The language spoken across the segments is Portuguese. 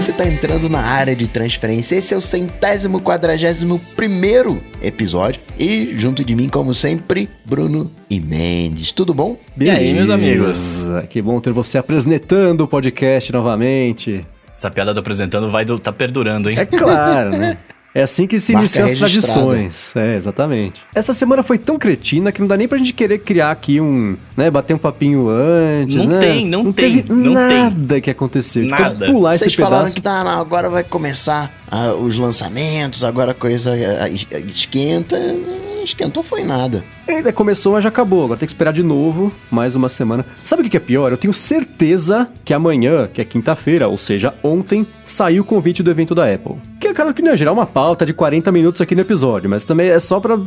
você tá entrando na área de transferência. Esse é o centésimo quadragésimo primeiro episódio. E junto de mim, como sempre, Bruno e Mendes. Tudo bom? E aí, meus amigos? Que bom ter você apresentando o podcast novamente. Essa piada do apresentando vai do, tá perdurando, hein? É claro, né? É assim que se Marca iniciam as tradições. É, exatamente. Essa semana foi tão cretina que não dá nem pra gente querer criar aqui um, né, bater um papinho antes, Não né? tem, não tem, teve não nada que aconteceu. Tipo, Nada. pular Vocês esse falaram pedaço. que tá, não, agora vai começar ah, os lançamentos, agora a coisa ah, es- esquenta. Não esquentou foi nada. Ainda começou, mas já acabou. Agora tem que esperar de novo, mais uma semana. Sabe o que é pior? Eu tenho certeza que amanhã, que é quinta-feira, ou seja, ontem, saiu o convite do evento da Apple. Que é claro que não ia gerar uma pauta de 40 minutos aqui no episódio, mas também é só pra ah,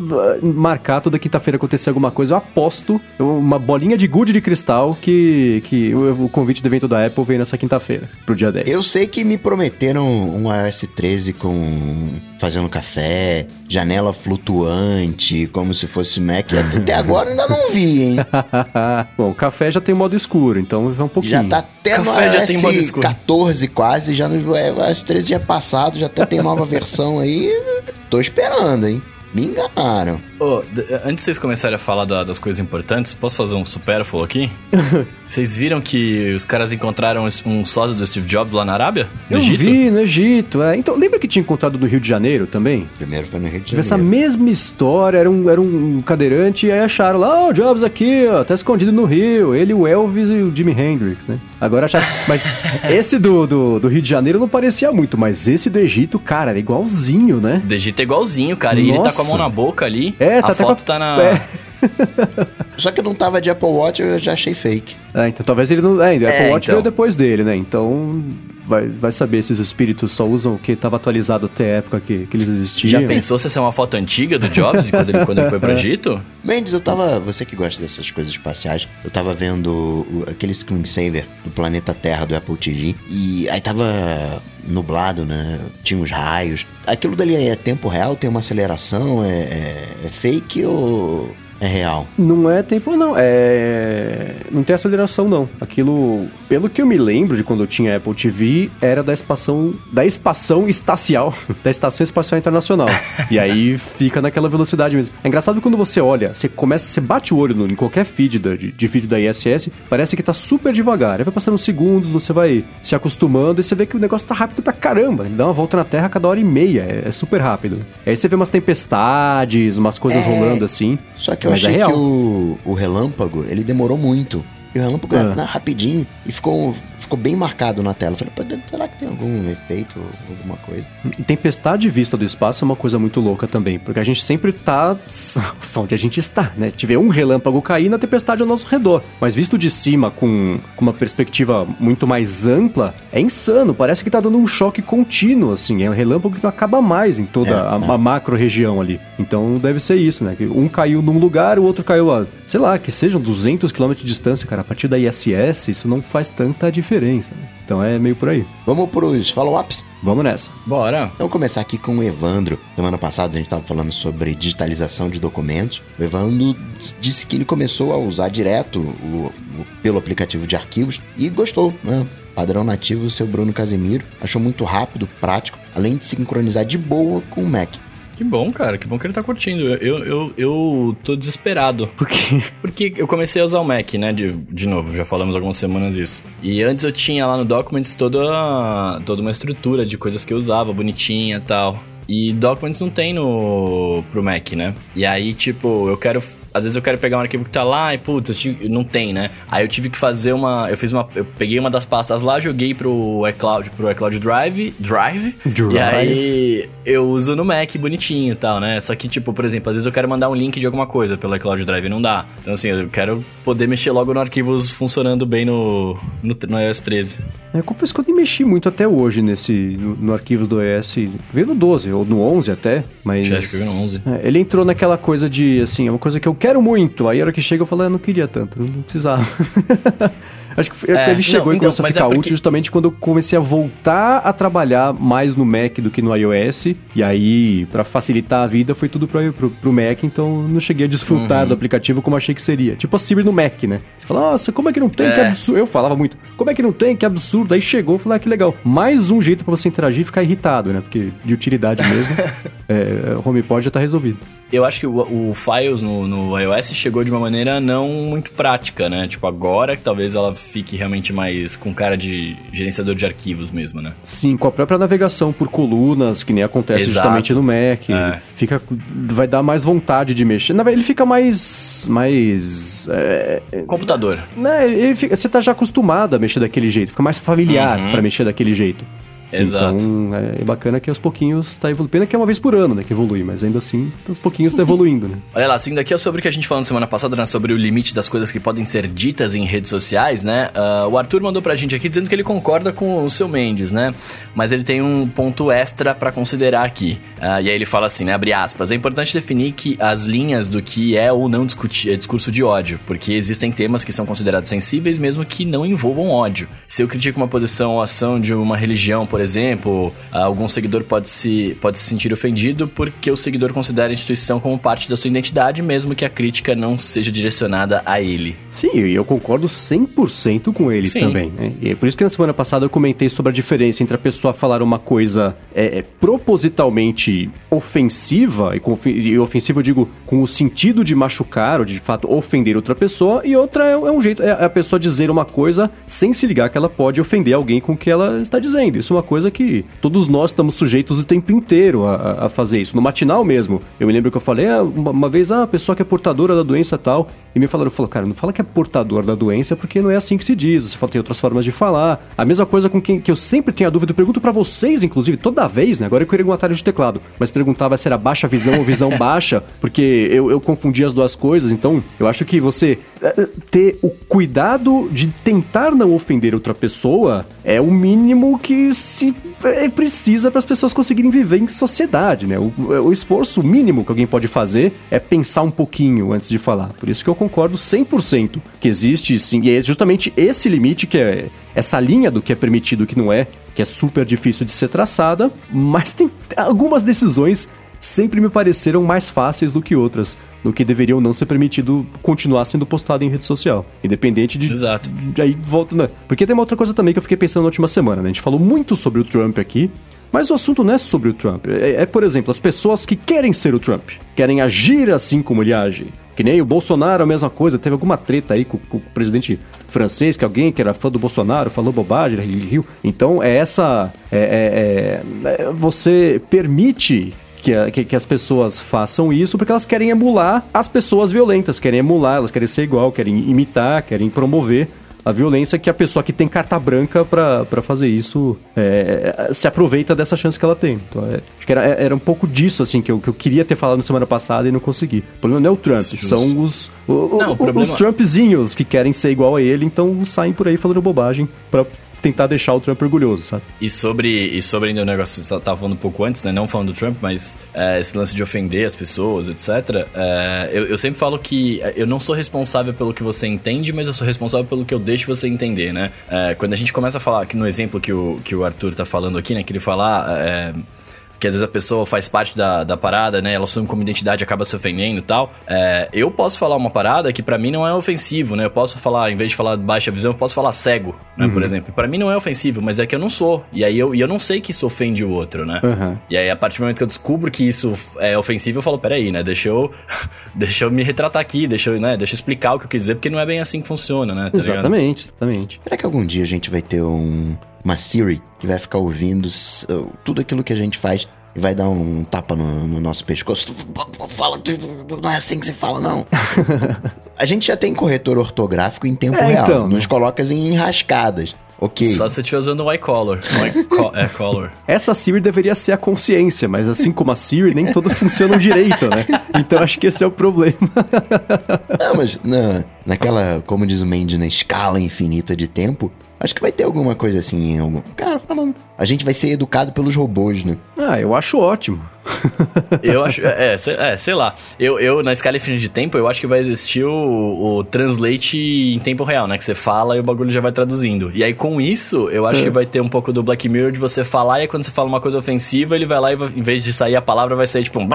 marcar toda quinta-feira acontecer alguma coisa. Eu aposto, uma bolinha de gude de cristal, que, que o, o convite do evento da Apple veio nessa quinta-feira, pro dia 10. Eu sei que me prometeram um iOS 13 com fazendo café, janela flutuante, como se fosse Mac. Até agora ainda não vi, hein? Bom, o café já tem modo escuro, então já é um pouquinho. Já tá até no Café já tem modo escuro. 14 quase, já no iOS 13 já é passado, já até tem nova versão aí. Tô esperando, hein? Me enganaram. D- antes de vocês começarem a falar da- das coisas importantes, posso fazer um supérfluo aqui? vocês viram que os caras encontraram um sósia do Steve Jobs lá na Arábia? No Eu Egito? vi no Egito, é. Então, lembra que tinha encontrado no Rio de Janeiro também? Primeiro foi no Rio de Tive essa Janeiro. mesma história, era um, era um cadeirante, e aí acharam lá, ó, o Jobs aqui, ó, tá escondido no Rio, ele, o Elvis e o Jimi Hendrix, né? Agora acharam. Mas esse do, do, do Rio de Janeiro não parecia muito, mas esse do Egito, cara, era igualzinho, né? Do Egito é igualzinho, cara. E ele tá com a mão na boca ali. É, tá a até foto com a- tá na. É. Só que não tava de Apple Watch, eu já achei fake. É, então talvez ele não. É, o Apple Watch então. veio depois dele, né? Então. Vai, vai saber se os espíritos só usam o que estava atualizado até a época que, que eles existiam. Já pensou se essa é uma foto antiga do Jobs quando ele, quando ele foi pro Egito? Mendes, eu tava. Você que gosta dessas coisas espaciais, eu tava vendo o- aquele screensaver do planeta Terra do Apple TV e aí tava nublado, né? Tinha uns raios. Aquilo dali é tempo real? Tem uma aceleração? É, é- é fake ou é real? Não é tempo, não. É. Não tem aceleração, não. Aquilo, pelo que eu me lembro de quando eu tinha Apple TV, era da espação. Da espação espacial. Da Estação Espacial Internacional. e aí fica naquela velocidade mesmo. É engraçado quando você olha, você começa, você bate o olho no- em qualquer feed da- de, de vídeo da ISS, parece que tá super devagar. Aí vai passando uns segundos, você vai se acostumando e você vê que o negócio tá rápido pra caramba. Ele dá uma volta na Terra a cada hora e meia. É, é super rápido. Aí você vê umas tempestades, umas coisas É. rolando assim. Só que eu Mas é achei real. que o, o relâmpago, ele demorou muito. E o relâmpago Ah. é rapidinho e ficou, ficou bem marcado na tela. Eu Falei, "Pô, será que tem algum efeito, alguma coisa? Tempestade vista do espaço é uma coisa muito louca também, porque a gente sempre tá onde a gente está, né? Tiver um relâmpago cair na tempestade ao nosso redor, mas visto de cima com, com uma perspectiva muito mais ampla, é insano, parece que tá dando um choque contínuo, assim, é um relâmpago que não acaba mais em toda É, a, é. a macro região ali. Então deve ser isso, né? Que um caiu num lugar, o outro caiu a, sei lá, que sejam 200 km de distância, cara, a partir da ISS, isso não faz tanta diferença, né? Então é meio por aí. Vamos pros follow-ups? Vamos nessa. Bora. Então, vamos começar aqui com o Evandro. Semana passada a gente estava falando sobre digitalização de documentos. O Evandro disse que ele começou a usar direto o, o- pelo aplicativo de arquivos e gostou, né? Padrão nativo, seu Bruno Casemiro. Achou muito rápido, prático, além de sincronizar de boa com o Mac. Que bom, cara. Que bom que ele tá curtindo. Eu, eu, eu, tô desesperado. Porque Porque eu comecei a usar o Mac, né? De, de novo, já falamos algumas semanas isso. E antes eu tinha lá no Documents toda, toda uma estrutura de coisas que eu usava, bonitinha e tal. E Documents não tem no pro Mac, né? E aí, tipo, eu quero. Às vezes eu quero pegar um arquivo que tá lá e, putz, não tem, né? Aí eu tive que fazer uma. Eu fiz uma. Eu peguei uma das pastas lá, joguei pro iCloud, pro iCloud Drive. Drive. Drive. E aí eu uso no Mac bonitinho e tal, né? Só que, tipo, por exemplo, às vezes eu quero mandar um link de alguma coisa pelo iCloud Drive e não dá. Então, assim, eu quero poder mexer logo no arquivos funcionando bem no, no, no iOS 13. Eu confesso que eu nem mexi muito até hoje nesse no, no arquivos do ES. Veio no 12 ou no 11 até, mas acho que veio no 11. É, ele entrou naquela coisa de assim, é uma coisa que eu quero muito. Aí a hora que chega eu falo, ah, não queria tanto, não precisava. Acho que foi- ele chegou não, e começou então, a mas ficar é porque- útil justamente quando eu comecei a voltar a trabalhar mais no Mac do que no iOS. E aí, pra facilitar a vida, foi tudo pro, pro, pro Mac, então não cheguei a desfrutar Uhum. do aplicativo como achei que seria. Tipo a Siri no Mac, né? Você fala, nossa, como é que não tem? Que É. absurdo. Eu falava muito, como é que não tem? Que absurdo. Aí chegou, falei, ah, que legal. Mais um jeito pra você interagir e ficar irritado, né? Porque de utilidade mesmo, é, o HomePod já tá resolvido. Eu acho que o, o Files no, no iOS chegou de uma maneira não muito prática, né? Tipo, agora que talvez ela fique realmente mais com cara de gerenciador de arquivos mesmo, né? Sim, com a própria navegação por colunas, que nem acontece Exato. justamente no Mac. É. Fica, vai dar mais vontade de mexer. Na verdade, ele fica mais. mais. é, Computador. né, ele fica- você tá já acostumado a mexer daquele jeito, fica mais familiar Uhum. pra mexer daquele jeito. Exato. Então é bacana que aos pouquinhos tá evoluindo. Pena que é uma vez por ano, né? Que evolui, mas ainda assim, aos pouquinhos tá evoluindo, né? Olha lá, seguindo aqui é sobre o que a gente falou na semana passada, né? Sobre o limite das coisas que podem ser ditas em redes sociais, né? Ah, o Arthur mandou pra gente aqui dizendo que ele concorda com o seu Mendes, né? Mas ele tem um ponto extra pra considerar aqui. Ah, e aí ele fala assim, né? Abre aspas. É importante definir que as linhas do que é ou não discutir, é discurso de ódio, porque existem temas que são considerados sensíveis mesmo que não envolvam ódio. Se eu critico uma posição ou ação de uma religião, por exemplo, algum seguidor pode se, pode se sentir ofendido porque o seguidor considera a instituição como parte da sua identidade, mesmo que a crítica não seja direcionada a ele. Sim, e eu concordo 100% com ele Sim. também, né? E é por isso que na semana passada eu comentei sobre a diferença entre a pessoa falar uma coisa é, é, propositalmente ofensiva, e, e ofensiva eu digo com o sentido de machucar ou de, de fato ofender outra pessoa, e outra é, é um jeito, é a pessoa dizer uma coisa sem se ligar que ela pode ofender alguém com o que ela está dizendo. Isso é uma coisa que todos nós estamos sujeitos o tempo inteiro a, a- fazer isso. No matinal mesmo, eu me lembro que eu falei ah, uma, uma vez, ah, a pessoa que é portadora da doença tal, e me falaram, falou, cara, não fala que é portador da doença porque não é assim que se diz, você fala, tem outras formas de falar. A mesma coisa com quem que eu sempre tenho a dúvida, eu pergunto pra vocês, inclusive, toda vez, né? Agora eu queria um atalho de teclado, mas perguntava se era baixa visão ou visão baixa, porque eu, eu confundi as duas coisas, então eu acho que você eh, ter o cuidado de tentar não ofender outra pessoa é o mínimo que se eh, precisa para as pessoas conseguirem viver em sociedade, né? O, o esforço mínimo que alguém pode fazer é pensar um pouquinho antes de falar. Por isso que eu concordo 100% que existe sim, e é justamente esse limite que é essa linha do que é permitido e que não é, que é super difícil de ser traçada, mas tem algumas decisões sempre me pareceram mais fáceis do que outras, do que deveriam não ser permitido continuar sendo postado em rede social, independente de Exato. de aí volta, né? Porque tem uma outra coisa também que eu fiquei pensando na última semana, né? A gente falou muito sobre o Trump aqui, mas o assunto não é sobre o Trump. É, é, por exemplo, as pessoas que querem ser o Trump, querem agir assim como ele age. Que nem o Bolsonaro, a mesma coisa. Teve alguma treta aí com, com o presidente francês, que alguém que era fã do Bolsonaro falou bobagem, ele riu. Então, é essa. é- é- é- você permite que, a- que- que as pessoas façam isso porque elas querem emular as pessoas violentas, querem emular, elas querem ser igual, querem imitar, querem promover a violência que a pessoa que tem carta branca pra pra fazer isso é, se aproveita dessa chance que ela tem. Então, é, acho que era, era um pouco disso assim que eu, que eu queria ter falado na semana passada e não consegui. O problema não é o Trump, Justo. são os, o- o- Não, o os problema- Trumpzinhos que querem ser igual a ele, então saem por aí falando bobagem pra tentar deixar o Trump orgulhoso, sabe? E sobre, e sobre ainda o negócio que você tava falando um pouco antes, né? Não falando do Trump, mas é, esse lance de ofender as pessoas, etc. é, eu, eu sempre falo que é, eu não sou responsável pelo que você entende, mas eu sou responsável pelo que eu deixo você entender, né? É, quando a gente começa a falar, que no exemplo que o, que o Arthur tá falando aqui, né? Que ele fala. é, que às vezes a pessoa faz parte da, da parada, né? Ela assume como identidade e acaba se ofendendo e tal. É, eu posso falar uma parada que pra mim não é ofensivo, né? Eu posso falar, em vez de falar baixa visão, eu posso falar cego, né? Por exemplo. Pra mim não é ofensivo, mas é que eu não sou. E aí eu, e eu não sei que isso ofende o outro, né? Aham. E aí, a partir do momento que eu descubro que isso é ofensivo, eu falo, peraí, né? Deixa eu, deixa eu me retratar aqui, deixa eu, né? Deixa eu explicar o que eu quis dizer, porque não é bem assim que funciona, né? Tá ligado? Exatamente, exatamente. Será que algum dia a gente vai ter um, uma Siri que vai ficar ouvindo s- tudo aquilo que a gente faz e vai dar um tapa no, no nosso pescoço? Fala, não é assim que se fala, não. a gente já tem corretor ortográfico em tempo É, real. então. Nos coloca em enrascadas. Ok. Só se você estiver usando o iColor. O iCo- é, color. Essa Siri deveria ser a consciência, mas assim como a Siri, nem todas funcionam direito, né? Então acho que esse é o problema. Não, mas não, naquela, como diz o Mendes, na escala infinita de tempo, acho que vai ter alguma coisa assim. Algum... Cara, falando, a gente vai ser educado pelos robôs, né? Ah, eu acho ótimo. eu acho, é, é, sei lá. Eu, eu, na escala infinita de tempo, eu acho que vai existir o, o translate em tempo real, né? Que você fala e o bagulho já vai traduzindo. E aí, com isso, eu acho é. que vai ter um pouco do Black Mirror de você falar e aí, quando você fala uma coisa ofensiva, ele vai lá e, em vez de sair a palavra, vai sair tipo um.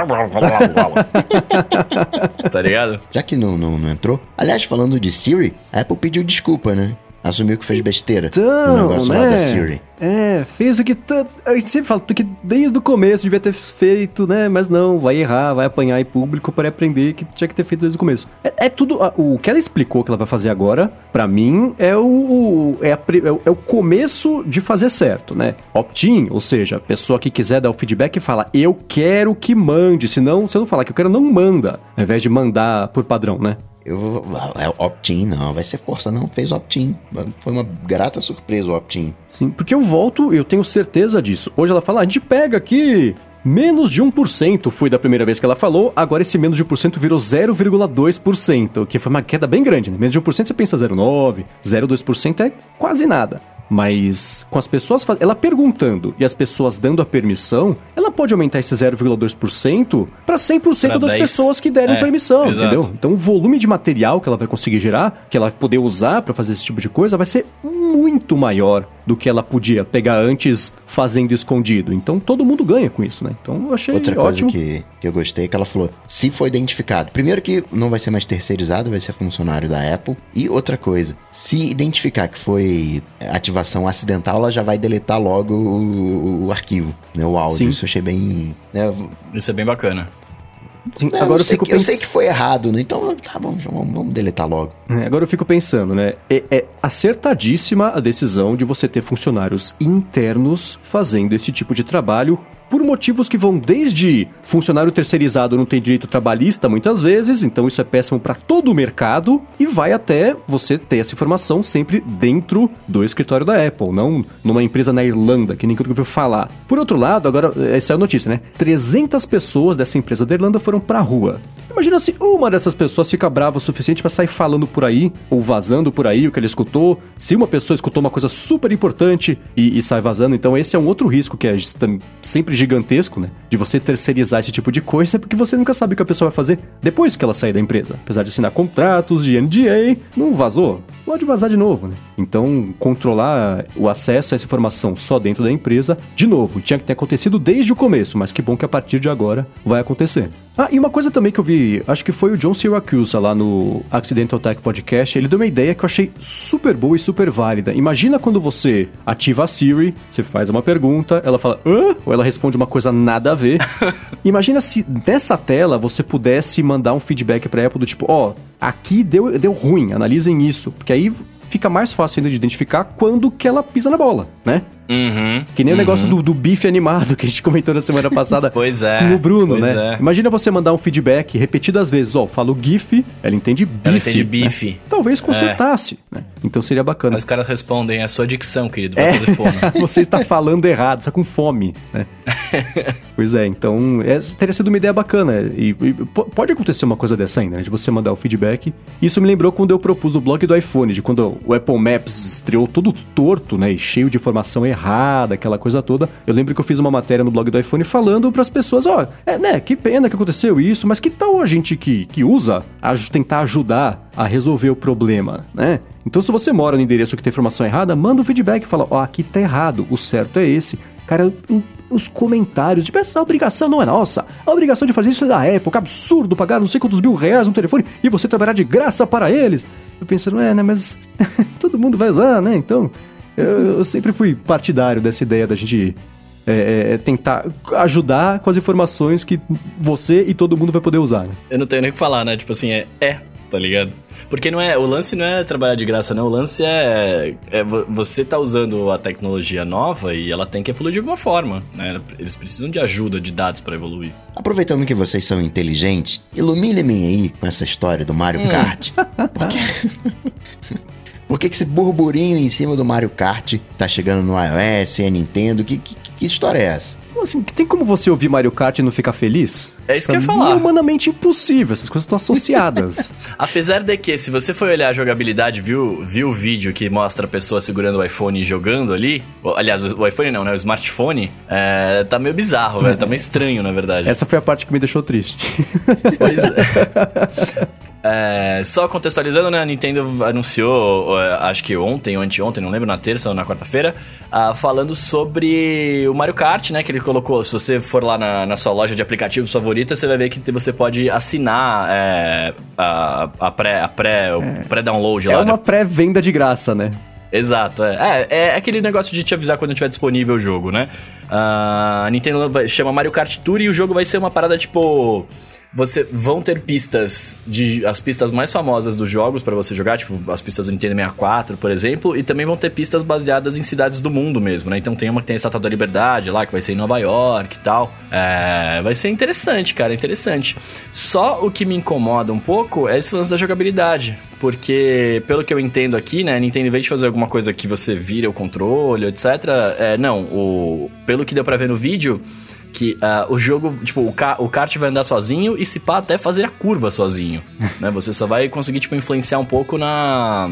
tá ligado? Já que não, não, não entrou. Aliás, falando de Siri, a Apple pediu desculpa, né? Assumiu que fez besteira então, no negócio né? lá da Siri. É, fez o que. A gente sempre fala que desde o começo devia ter feito, né? Mas não, vai errar, vai apanhar em público para aprender que tinha que ter feito desde o começo. É, é tudo. O que ela explicou que ela vai fazer agora, para mim, é o, é, a, é, o começo de fazer certo, né? Opt-in, ou seja, a pessoa que quiser dar o feedback fala, eu quero que mande. Senão, se eu não falar que eu quero, não manda. Ao invés de mandar por padrão, né? Eu, é opt-in, não, vai ser força, não. Fez opt-in. Foi uma grata surpresa o opt-in. Sim, porque eu volto, eu tenho certeza disso. Hoje ela fala, ah, a gente pega aqui Menos de 1% foi da primeira vez que ela falou, agora esse menos de 1% virou 0,2%, que foi uma queda bem grande. Né? Menos de 1% você pensa 0,9%, 0,2% é quase nada. Mas com as pessoas. Ela perguntando e as pessoas dando a permissão, ela pode aumentar esse 0,2% para 100% pra das 10. pessoas que derem é, permissão, exato. entendeu? Então o volume de material que ela vai conseguir gerar, que ela vai poder usar para fazer esse tipo de coisa, vai ser muito maior do que ela podia pegar antes fazendo escondido. Então todo mundo ganha com isso, né? Então eu achei Outra ótimo. coisa que, que eu gostei é que ela falou: se for identificado, primeiro que não vai ser mais terceirizado, vai ser funcionário da Apple. E outra coisa, se identificar que foi ativação acidental, ela já vai deletar logo o, o arquivo, né? O áudio. Sim. Isso eu achei bem. Né? Isso é bem bacana. É, agora eu, eu, fico que, pens... eu sei que foi errado, né? Então, tá bom, vamos, vamos deletar logo. É, agora eu fico pensando, né? É, é, acertadíssima a decisão de você ter funcionários internos fazendo esse tipo de trabalho por motivos que vão desde funcionário terceirizado não tem direito trabalhista muitas vezes, então isso é péssimo para todo o mercado, e vai até você ter essa informação sempre dentro do escritório da Apple, não numa empresa na Irlanda, que nem que eu ouvi falar. Por outro lado, agora, essa é a notícia, né? 300 pessoas dessa empresa da Irlanda foram pra rua. Imagina se uma dessas pessoas fica brava o suficiente para sair falando por aí, ou vazando por aí o que ele escutou. Se uma pessoa escutou uma coisa super importante e, e sai vazando, então esse é um outro risco que é sempre gigantesco, né? De você terceirizar esse tipo de coisa, porque você nunca sabe o que a pessoa vai fazer depois que ela sair da empresa. Apesar de assinar contratos de NDA, não vazou, pode vazar de novo, né? Então, controlar o acesso a essa informação só dentro da empresa, de novo, tinha que ter acontecido desde o começo, mas que bom que a partir de agora vai acontecer. Ah, e uma coisa também que eu vi, acho que foi o John Syracuse lá no Accidental Tech Podcast, ele deu uma ideia que eu achei super boa e super válida. Imagina quando você ativa a Siri, você faz uma pergunta, ela fala, Hã? ou ela responde uma coisa nada a ver. Imagina se nessa tela você pudesse mandar um feedback pra Apple do tipo, ó, oh, aqui deu, deu ruim, analisem isso. Porque aí fica mais fácil ainda de identificar quando que ela pisa na bola, né? Uhum, que nem uhum. o negócio do, do bife animado que a gente comentou na semana passada pois é, com o Bruno, né? É. Imagina você mandar um feedback repetidas vezes, ó, falo GIF, ela entende bife. Ela entende bife. Né? Talvez consertasse, é. né? Então seria bacana. Mas os caras respondem, é a sua dicção, querido, vai é. fazer fome. você está falando errado, está com fome, né? pois é, então essa teria sido uma ideia bacana. E, e, pode acontecer uma coisa dessa ainda, né? De você mandar o feedback. Isso me lembrou quando eu propus o blog do iPhone, de quando o Apple Maps estreou todo torto, né? E cheio de informação errada, aquela aquela coisa toda. Eu lembro que eu fiz uma matéria no blog do iPhone falando para as pessoas, ó, oh, é, né, que pena que aconteceu isso, mas que tal a gente que, que usa a tentar ajudar a resolver o problema, né? Então se você mora no endereço que tem informação errada, manda um feedback fala, ó, oh, aqui tá errado, o certo é esse. Cara, os comentários, tipo, essa obrigação não é nossa. A obrigação de fazer isso é da que absurdo pagar não sei quantos mil reais no telefone e você trabalhar de graça para eles. Eu pensando, é, né, mas todo mundo vai usar, né? Então, eu, eu sempre fui partidário dessa ideia da gente é, é, é, tentar ajudar com as informações que você e todo mundo vai poder usar. Né? Eu não tenho nem o que falar, né? Tipo assim, é, é, tá ligado? Porque não é, o lance não é trabalhar de graça, não. O lance é, é você tá usando a tecnologia nova e ela tem que evoluir de alguma forma, né? Eles precisam de ajuda de dados para evoluir. Aproveitando que vocês são inteligentes, iluminem-me aí com essa história do Mario hum. Kart. Porque... Por que, que esse burburinho em cima do Mario Kart tá chegando no iOS, a Nintendo? Que, que, que história é essa? assim, tem como você ouvir Mario Kart e não ficar feliz? É isso que eu ia mim falar. É humanamente impossível, essas coisas estão associadas. Apesar de que, se você for olhar a jogabilidade, viu, viu o vídeo que mostra a pessoa segurando o iPhone e jogando ali? o- Aliás, o iPhone não, né? O smartphone. É, tá meio bizarro, velho. Tá meio estranho, na verdade. Essa foi a parte que me deixou triste. Pois é. É, só contextualizando, né? A Nintendo anunciou, é, acho que ontem ou anteontem, não lembro, na terça ou na quarta-feira, ah, falando sobre o Mario Kart, né? Que ele colocou. Se você for lá na, na sua loja de aplicativos favorita, você vai ver que você pode assinar é, a, a pré, a pré, o pré-download É lá, uma né? pré-venda de graça, né? Exato, é. é. é aquele negócio de te avisar quando tiver disponível o jogo, né? Ah, a Nintendo chama Mario Kart Tour e o jogo vai ser uma parada tipo. Você vão ter pistas de as pistas mais famosas dos jogos pra você jogar, tipo as pistas do Nintendo 64, por exemplo, e também vão ter pistas baseadas em cidades do mundo mesmo, né? Então tem uma que tem a Estátua da Liberdade lá, que vai ser em Nova York e tal. É, vai ser interessante, cara, interessante. Só o que me incomoda um pouco é esse lance da jogabilidade, porque pelo que eu entendo aqui, né, Nintendo em vez de fazer alguma coisa que você vira o controle, etc, é, não, o pelo que deu pra ver no vídeo, que ah, o jogo, tipo, o, ca o kart vai andar sozinho e se pá até fazer a curva sozinho, né? Você só vai conseguir, tipo, influenciar um pouco na...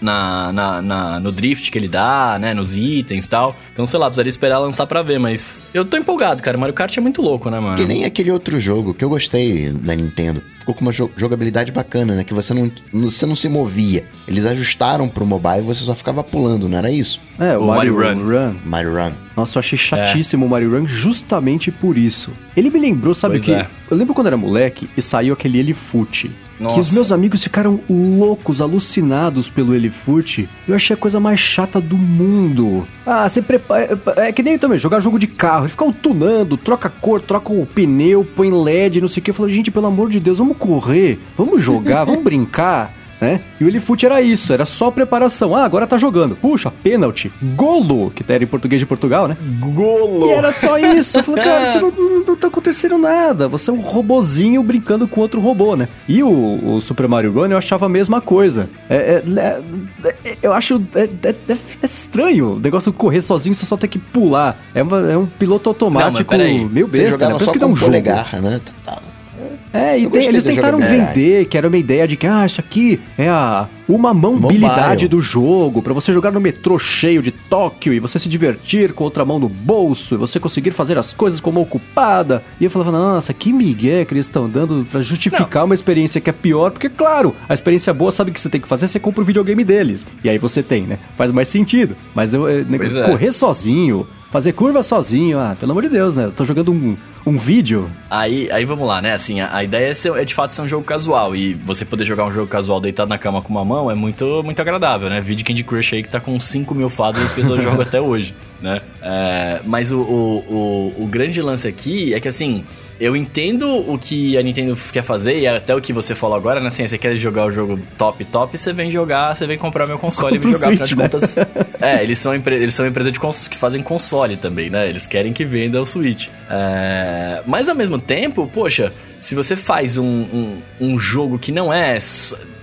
Na, na, na- no drift que ele dá, né? Nos itens e tal. Então, sei lá, precisaria esperar lançar pra ver, mas eu tô empolgado, cara. Mario Kart é muito louco, né, mano? Que nem aquele outro jogo que eu gostei da Nintendo. Ficou com uma jo- jogabilidade bacana, né? Que você não, você não se movia. Eles ajustaram pro mobile e você só ficava pulando, não era isso? É, o, O Mario, Mario Run. Mario Run. Nossa, eu achei chatíssimo o Mario Run justamente por isso. Ele me lembrou, sabe Pois que. é. Eu lembro quando era moleque e saiu aquele Elifute. Que os Nossa. meus amigos ficaram loucos, alucinados pelo Elifute. Eu achei a coisa mais chata do mundo. Ah, você prepara. É que nem eu também, jogar jogo de carro. Ele fica tunando, troca cor, troca o pneu, põe LED, não sei o que. Eu falo, gente, pelo amor de Deus, vamos correr, vamos jogar, vamos brincar. Né? E o Elifute era isso, era só preparação. Ah, agora tá jogando. Puxa, pênalti. Golo, que era em português de Portugal, né? Golo! E era só isso. Eu falei, cara, isso não, não, não tá acontecendo nada. Você é um robozinho brincando com outro robô, né? E o, o Super Mario Run eu achava a mesma coisa. É, é- é- é- eu acho. É, é- é- é estranho o negócio de correr sozinho, você só tem que pular. É, uma- é um piloto automático peraí. meio Você besta, né? jogava Parece só que com um o jogo. polegar, né? Tá. É, e tem- eles tentaram vender, que era uma ideia de que, ah, isso aqui é a uma mobilidade Mobile. do jogo, pra você jogar no metrô cheio de Tóquio e você se divertir com outra mão no bolso e você conseguir fazer as coisas como ocupada. E eu falava, nossa, que migué que eles estão dando pra justificar uma experiência que é pior, porque, claro, a experiência boa sabe o que você tem que fazer, você compra o videogame deles. E aí você tem, né? Faz mais sentido. Mas eu, eh, Pois é. correr sozinho, fazer curva sozinho, ah, pelo amor de Deus, né? Eu tô jogando um, um vídeo Aí, aí vamos lá, né? Assim, a, a ideia é, ser- é de fato ser um jogo casual. E você poder jogar um jogo casual deitado na cama com uma mão é muito, muito agradável, né? Vídeo Candy Crush aí que tá com 5 mil fadas e as pessoas jogam até hoje, né? É, mas o, o, o, o grande lance aqui é que, assim, eu entendo o que a Nintendo quer fazer e até o que você falou agora, né? Assim, você quer jogar o jogo top, top, você vem jogar, você vem comprar meu console e me jogar. Afinal Switch, de né? contas, é, eles são, empre- eles são uma empresa de cons- que fazem console também, né? Eles querem que venda o Switch. É, Mas ao mesmo tempo, poxa, se você faz um, um, um jogo que não é.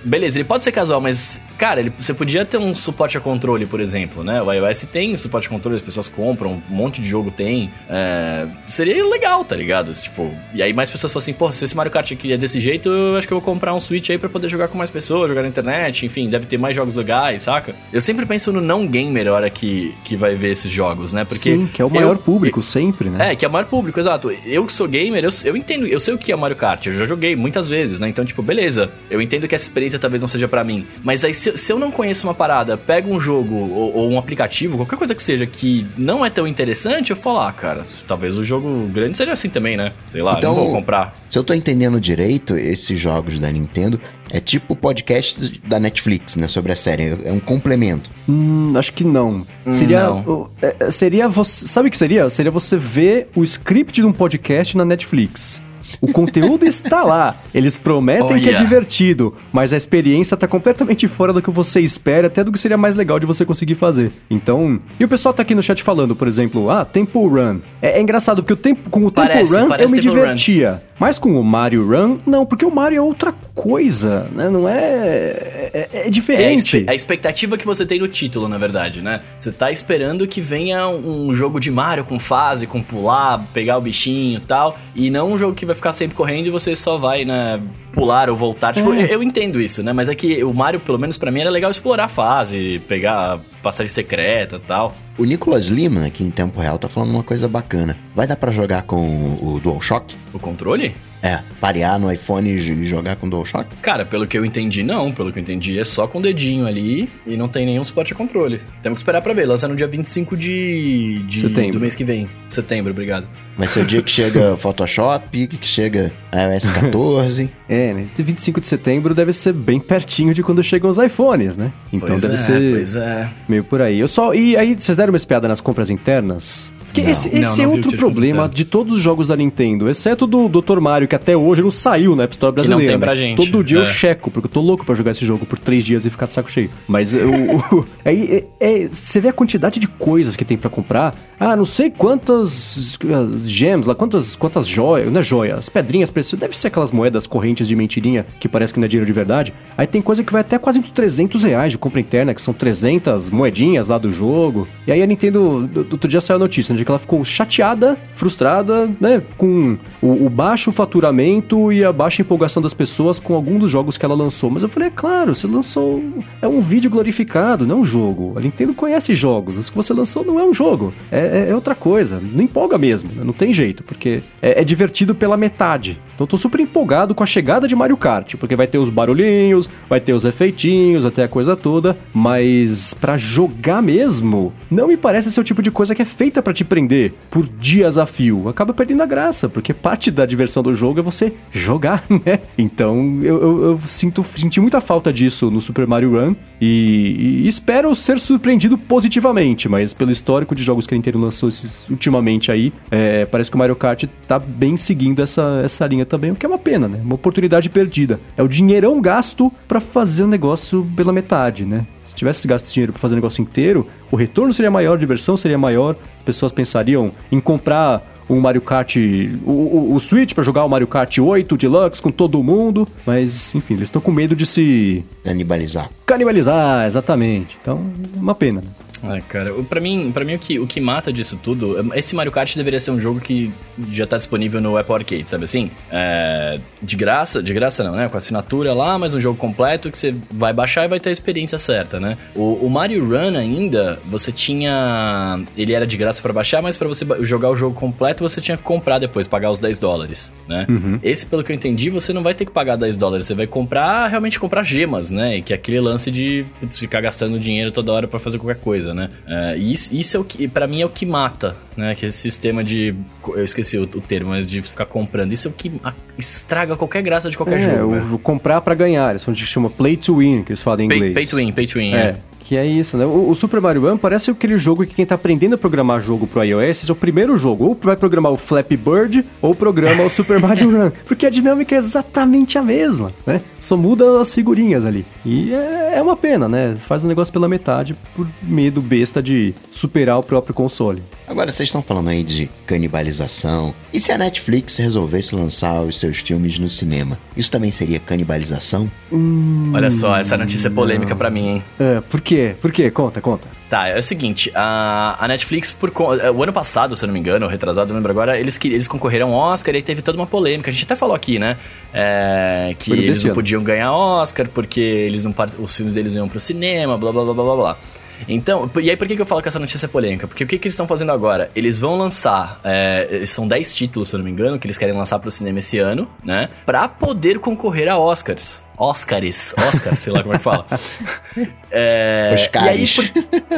Beleza, ele pode ser casual, mas, cara, ele, você podia ter um suporte a controle, por exemplo, né? O iOS tem suporte a controle, as pessoas compram, um monte de jogo tem. É, seria legal, tá ligado? Tipo, e aí mais pessoas falam assim, pô, se esse Mario Kart aqui é desse jeito, eu acho que eu vou comprar um Switch aí pra poder jogar com mais pessoas, jogar na internet, enfim, deve ter mais jogos legais, saca? Eu sempre penso no não gamer a hora que, que vai ver esses jogos, né? Porque Sim, que é o eu- maior público sempre, né? é, que é o maior público, exato. Eu que sou gamer, eu, eu entendo, eu sei o que é Mario Kart, eu já joguei muitas vezes, né? Então, tipo, beleza, eu entendo que essa experiência talvez não seja pra mim. Mas aí, se, se eu não conheço uma parada, pego um jogo ou, ou um aplicativo, qualquer coisa que seja, que não é tão interessante, eu falo, ah, cara, talvez o jogo grande seja assim também, né? Sei lá, Então- não vou comprar. Se eu tô entendendo direito, esses jogos da Nintendo é tipo o podcast da Netflix, né? Sobre a série. É um complemento. Hum, acho que não. Hum, seria. não. o- é, seria você. Sabe o que seria? Seria você ver o script de um podcast na Netflix. O conteúdo está lá. Eles prometem que é Olha. divertido, mas a experiência tá completamente fora do que você espera, até do que seria mais legal de você conseguir fazer. Então. E o pessoal tá aqui no chat falando, por exemplo, ah, Temple Run. É, é engraçado, porque o tempo, com o Parece, Temple Run eu me Temple Run. divertia. Mas com o Mario Run, não, porque o Mario é outra coisa, né? Não é. É, é diferente. É a, expectativa que você tem no título, na verdade, né? Você tá esperando que venha um jogo de Mario com fase, com pular, pegar o bichinho e tal, e não um jogo que vai ficar sempre correndo e você só vai, né? pular ou voltar. Tipo, é. eu entendo isso, né? Mas é que o Mario, pelo menos para mim, era legal explorar a fase, pegar passagem secreta e tal. O Nicolas Lima, aqui em tempo real, tá falando uma coisa bacana. Vai dar para jogar com o DualShock? O controle? É, parear no iPhone e jogar com DualShock? Cara, pelo que eu entendi, não. Pelo que eu entendi, é só com o dedinho ali e não tem nenhum suporte a controle. Temos que esperar pra ver. Lança no dia 25 de, de setembro. do mês que vem. Setembro, obrigado. Vai ser o dia que chega Photoshop, que chega iOS 14. é, né? 25 de setembro deve ser bem pertinho de quando chegam os iPhones, né? Então pois deve é, ser pois é. meio por aí. Eu só e aí vocês deram uma espiada nas compras internas? Porque não, esse, esse não, não é outro problema de todos os jogos da Nintendo, exceto do Dr. Mario, que até hoje não saiu na App Store brasileira. Que não tem pra gente. Todo dia é. eu checo, porque eu tô louco pra jogar esse jogo por três dias e ficar de saco cheio. Mas eu, aí é, é, você vê a quantidade de coisas que tem para comprar. Ah, não sei quantas gems lá, quantas, quantas joias, não é joias, pedrinhas preciosas. Deve ser aquelas moedas correntes de mentirinha que parece que não é dinheiro de verdade. Aí tem coisa que vai até quase uns 300 reais de compra interna, que são 300 moedinhas lá do jogo. E aí a Nintendo, outro dia saiu a notícia, né, que ela ficou chateada, frustrada, né, com o, o, baixo faturamento e a baixa empolgação das pessoas com algum dos jogos que ela lançou. Mas eu falei, é claro, você lançou. É um vídeo glorificado, não é um jogo. A Nintendo conhece jogos. Isso que você lançou não é um jogo. É, é, é outra coisa. Não empolga mesmo, né? não tem jeito, porque é, é divertido pela metade. Então eu tô super empolgado com a chegada de Mario Kart, porque vai ter os barulhinhos, vai ter os efeitinhos, até a coisa toda, mas para jogar mesmo, não me parece ser o tipo de coisa que é feita para te prender por dias a fio. Acaba perdendo a graça, porque parte da diversão do jogo é você jogar, né? Então eu, eu, eu sinto, senti muita falta disso no Super Mario Run e, e, espero ser surpreendido positivamente, mas pelo histórico de jogos que a Nintendo lançou esses, ultimamente aí, é, parece que o Mario Kart tá bem seguindo essa, essa linha também, o que é uma pena, né? Uma oportunidade perdida. É o dinheirão gasto para fazer o negócio pela metade, né? Se tivesse gasto esse dinheiro para fazer o negócio inteiro, o retorno seria maior, a diversão seria maior, as pessoas pensariam em comprar o Mario Kart, o, o, o Switch para jogar o Mario Kart 8 Deluxe com todo mundo, mas enfim, eles estão com medo de se canibalizar. Canibalizar, exatamente. Então, uma pena. Né? É, cara, pra mim, pra mim o, que, o que mata disso tudo. Esse Mario Kart deveria ser um jogo que já tá disponível no Apple Arcade, sabe assim? É, de graça, de graça não, né? Com assinatura lá, mas um jogo completo que você vai baixar e vai ter a experiência certa, né? O, o Mario Run ainda, você tinha. Ele era de graça para baixar, mas para você jogar o jogo completo você tinha que comprar depois, pagar os 10 dólares, né? Uhum. Esse, pelo que eu entendi, você não vai ter que pagar 10 dólares, você vai comprar, realmente comprar gemas, né? E que é aquele lance de putz, ficar gastando dinheiro toda hora para fazer qualquer coisa, né? É, e isso, isso é o que, para mim, é o que mata, né? Que esse sistema de. Eu esqueci o, o termo, mas de ficar comprando. Isso é o que estraga qualquer graça de qualquer é, jogo. O comprar para ganhar. Isso se chama play to win, que eles falam em inglês. Pay, pay to win, pay to win, é. é. Que é isso, né? O, o, Super Mario Run parece aquele jogo que quem tá aprendendo a programar jogo pro iOS é o primeiro jogo. Ou vai programar o Flappy Bird, ou programa o Super Mario Run. Porque a dinâmica é exatamente a mesma, né? Só muda as figurinhas ali. E é, é uma pena, né? Faz o negócio pela metade por medo besta de superar o próprio console. Agora, vocês estão falando aí de canibalização. E se a Netflix resolvesse lançar os seus filmes no cinema? Isso também seria canibalização? Hum, Olha só, essa notícia é polêmica para mim, hein? É, por quê? Por quê? Conta, conta. Tá, é o seguinte, a, a Netflix, por é, o ano passado, se eu não me engano, retrasado, não lembro agora, eles, eles concorreram ao Oscar e teve toda uma polêmica. A gente até falou aqui, né? É, que eles não podiam ganhar Oscar porque eles não, os filmes deles não iam pro cinema, blá blá blá blá blá. Então, e aí por que, que eu falo que essa notícia é polêmica? Porque o que, que eles estão fazendo agora? Eles vão lançar, é, são 10 títulos, se eu não me engano, que eles querem lançar pro cinema esse ano, né? Pra poder concorrer a Oscars. Oscars, Oscars, sei lá como é que fala. É, Oscares. E aí,